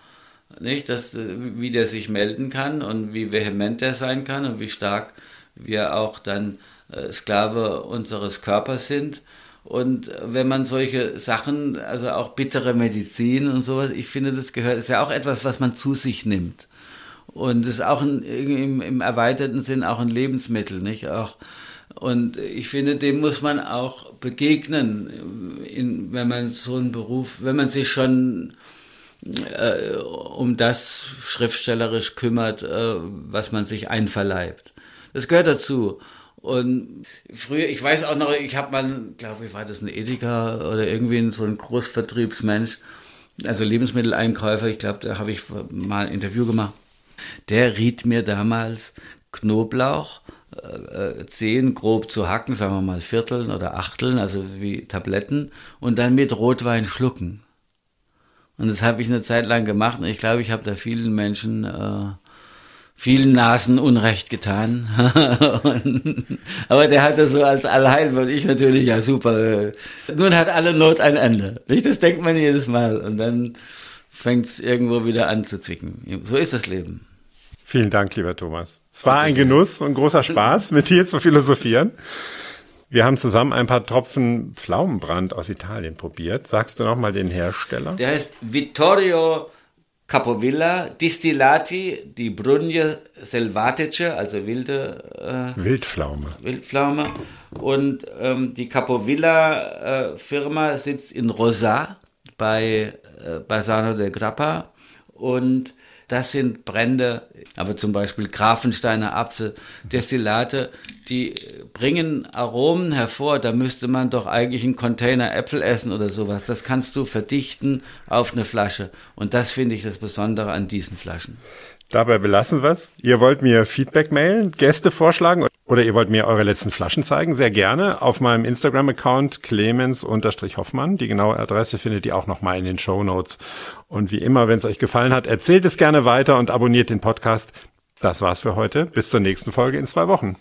nicht? Dass, wie der sich melden kann und wie vehement der sein kann und wie stark wir auch dann äh, Sklave unseres Körpers sind. Und wenn man solche Sachen, also auch bittere Medizin und sowas, ich finde, das gehört, ist ja auch etwas, was man zu sich nimmt. Und ist auch ein, im, im erweiterten Sinn auch ein Lebensmittel, nicht? Auch und ich finde, dem muss man auch begegnen, in, wenn man so einen Beruf, wenn man sich schon äh, um das schriftstellerisch kümmert, äh, was man sich einverleibt. Das gehört dazu. Und früher, ich weiß auch noch, ich habe mal, glaube ich, war das ein Ethiker oder irgendwie so ein Großvertriebsmensch, also Lebensmitteleinkäufer, ich glaube, da habe ich mal ein Interview gemacht. Der riet mir damals Knoblauch äh, Zehen grob zu hacken, sagen wir mal Vierteln oder Achteln, also wie Tabletten, und dann mit Rotwein schlucken. Und das habe ich eine Zeit lang gemacht und ich glaube, ich habe da vielen Menschen, äh, vielen Nasen Unrecht getan. und, aber der hat das so als Allheil und ich natürlich, ja super. Nun hat alle Not ein Ende. Nicht? Das denkt man jedes Mal und dann fängt es irgendwo wieder an zu zwicken. So ist das Leben. Vielen Dank, lieber Thomas. Es war ein Genuss und großer Spaß, mit dir zu philosophieren. Wir haben zusammen ein paar Tropfen Pflaumenbrand aus Italien probiert. Sagst du nochmal den Hersteller? Der heißt Vittorio Capovilla Distillati di Brugne Selvatice, also wilde äh, Wildpflaume. Wildpflaume. Und ähm, die Capovilla äh, Firma sitzt in Rosa bei äh, Bassano del Grappa und das sind Brände, aber zum Beispiel Grafensteiner Apfel, Destillate, die bringen Aromen hervor. Da müsste man doch eigentlich einen Container Äpfel essen oder sowas. Das kannst du verdichten auf eine Flasche. Und das finde ich das Besondere an diesen Flaschen. Dabei belassen wir es. Ihr wollt mir Feedback mailen, Gäste vorschlagen oder ihr wollt mir eure letzten Flaschen zeigen, sehr gerne. Auf meinem Instagram-Account clemens-hoffmann. Die genaue Adresse findet ihr auch nochmal in den Show Notes. Und wie immer, wenn es euch gefallen hat, erzählt es gerne weiter und abonniert den Podcast. Das war's für heute. Bis zur nächsten Folge in zwei Wochen.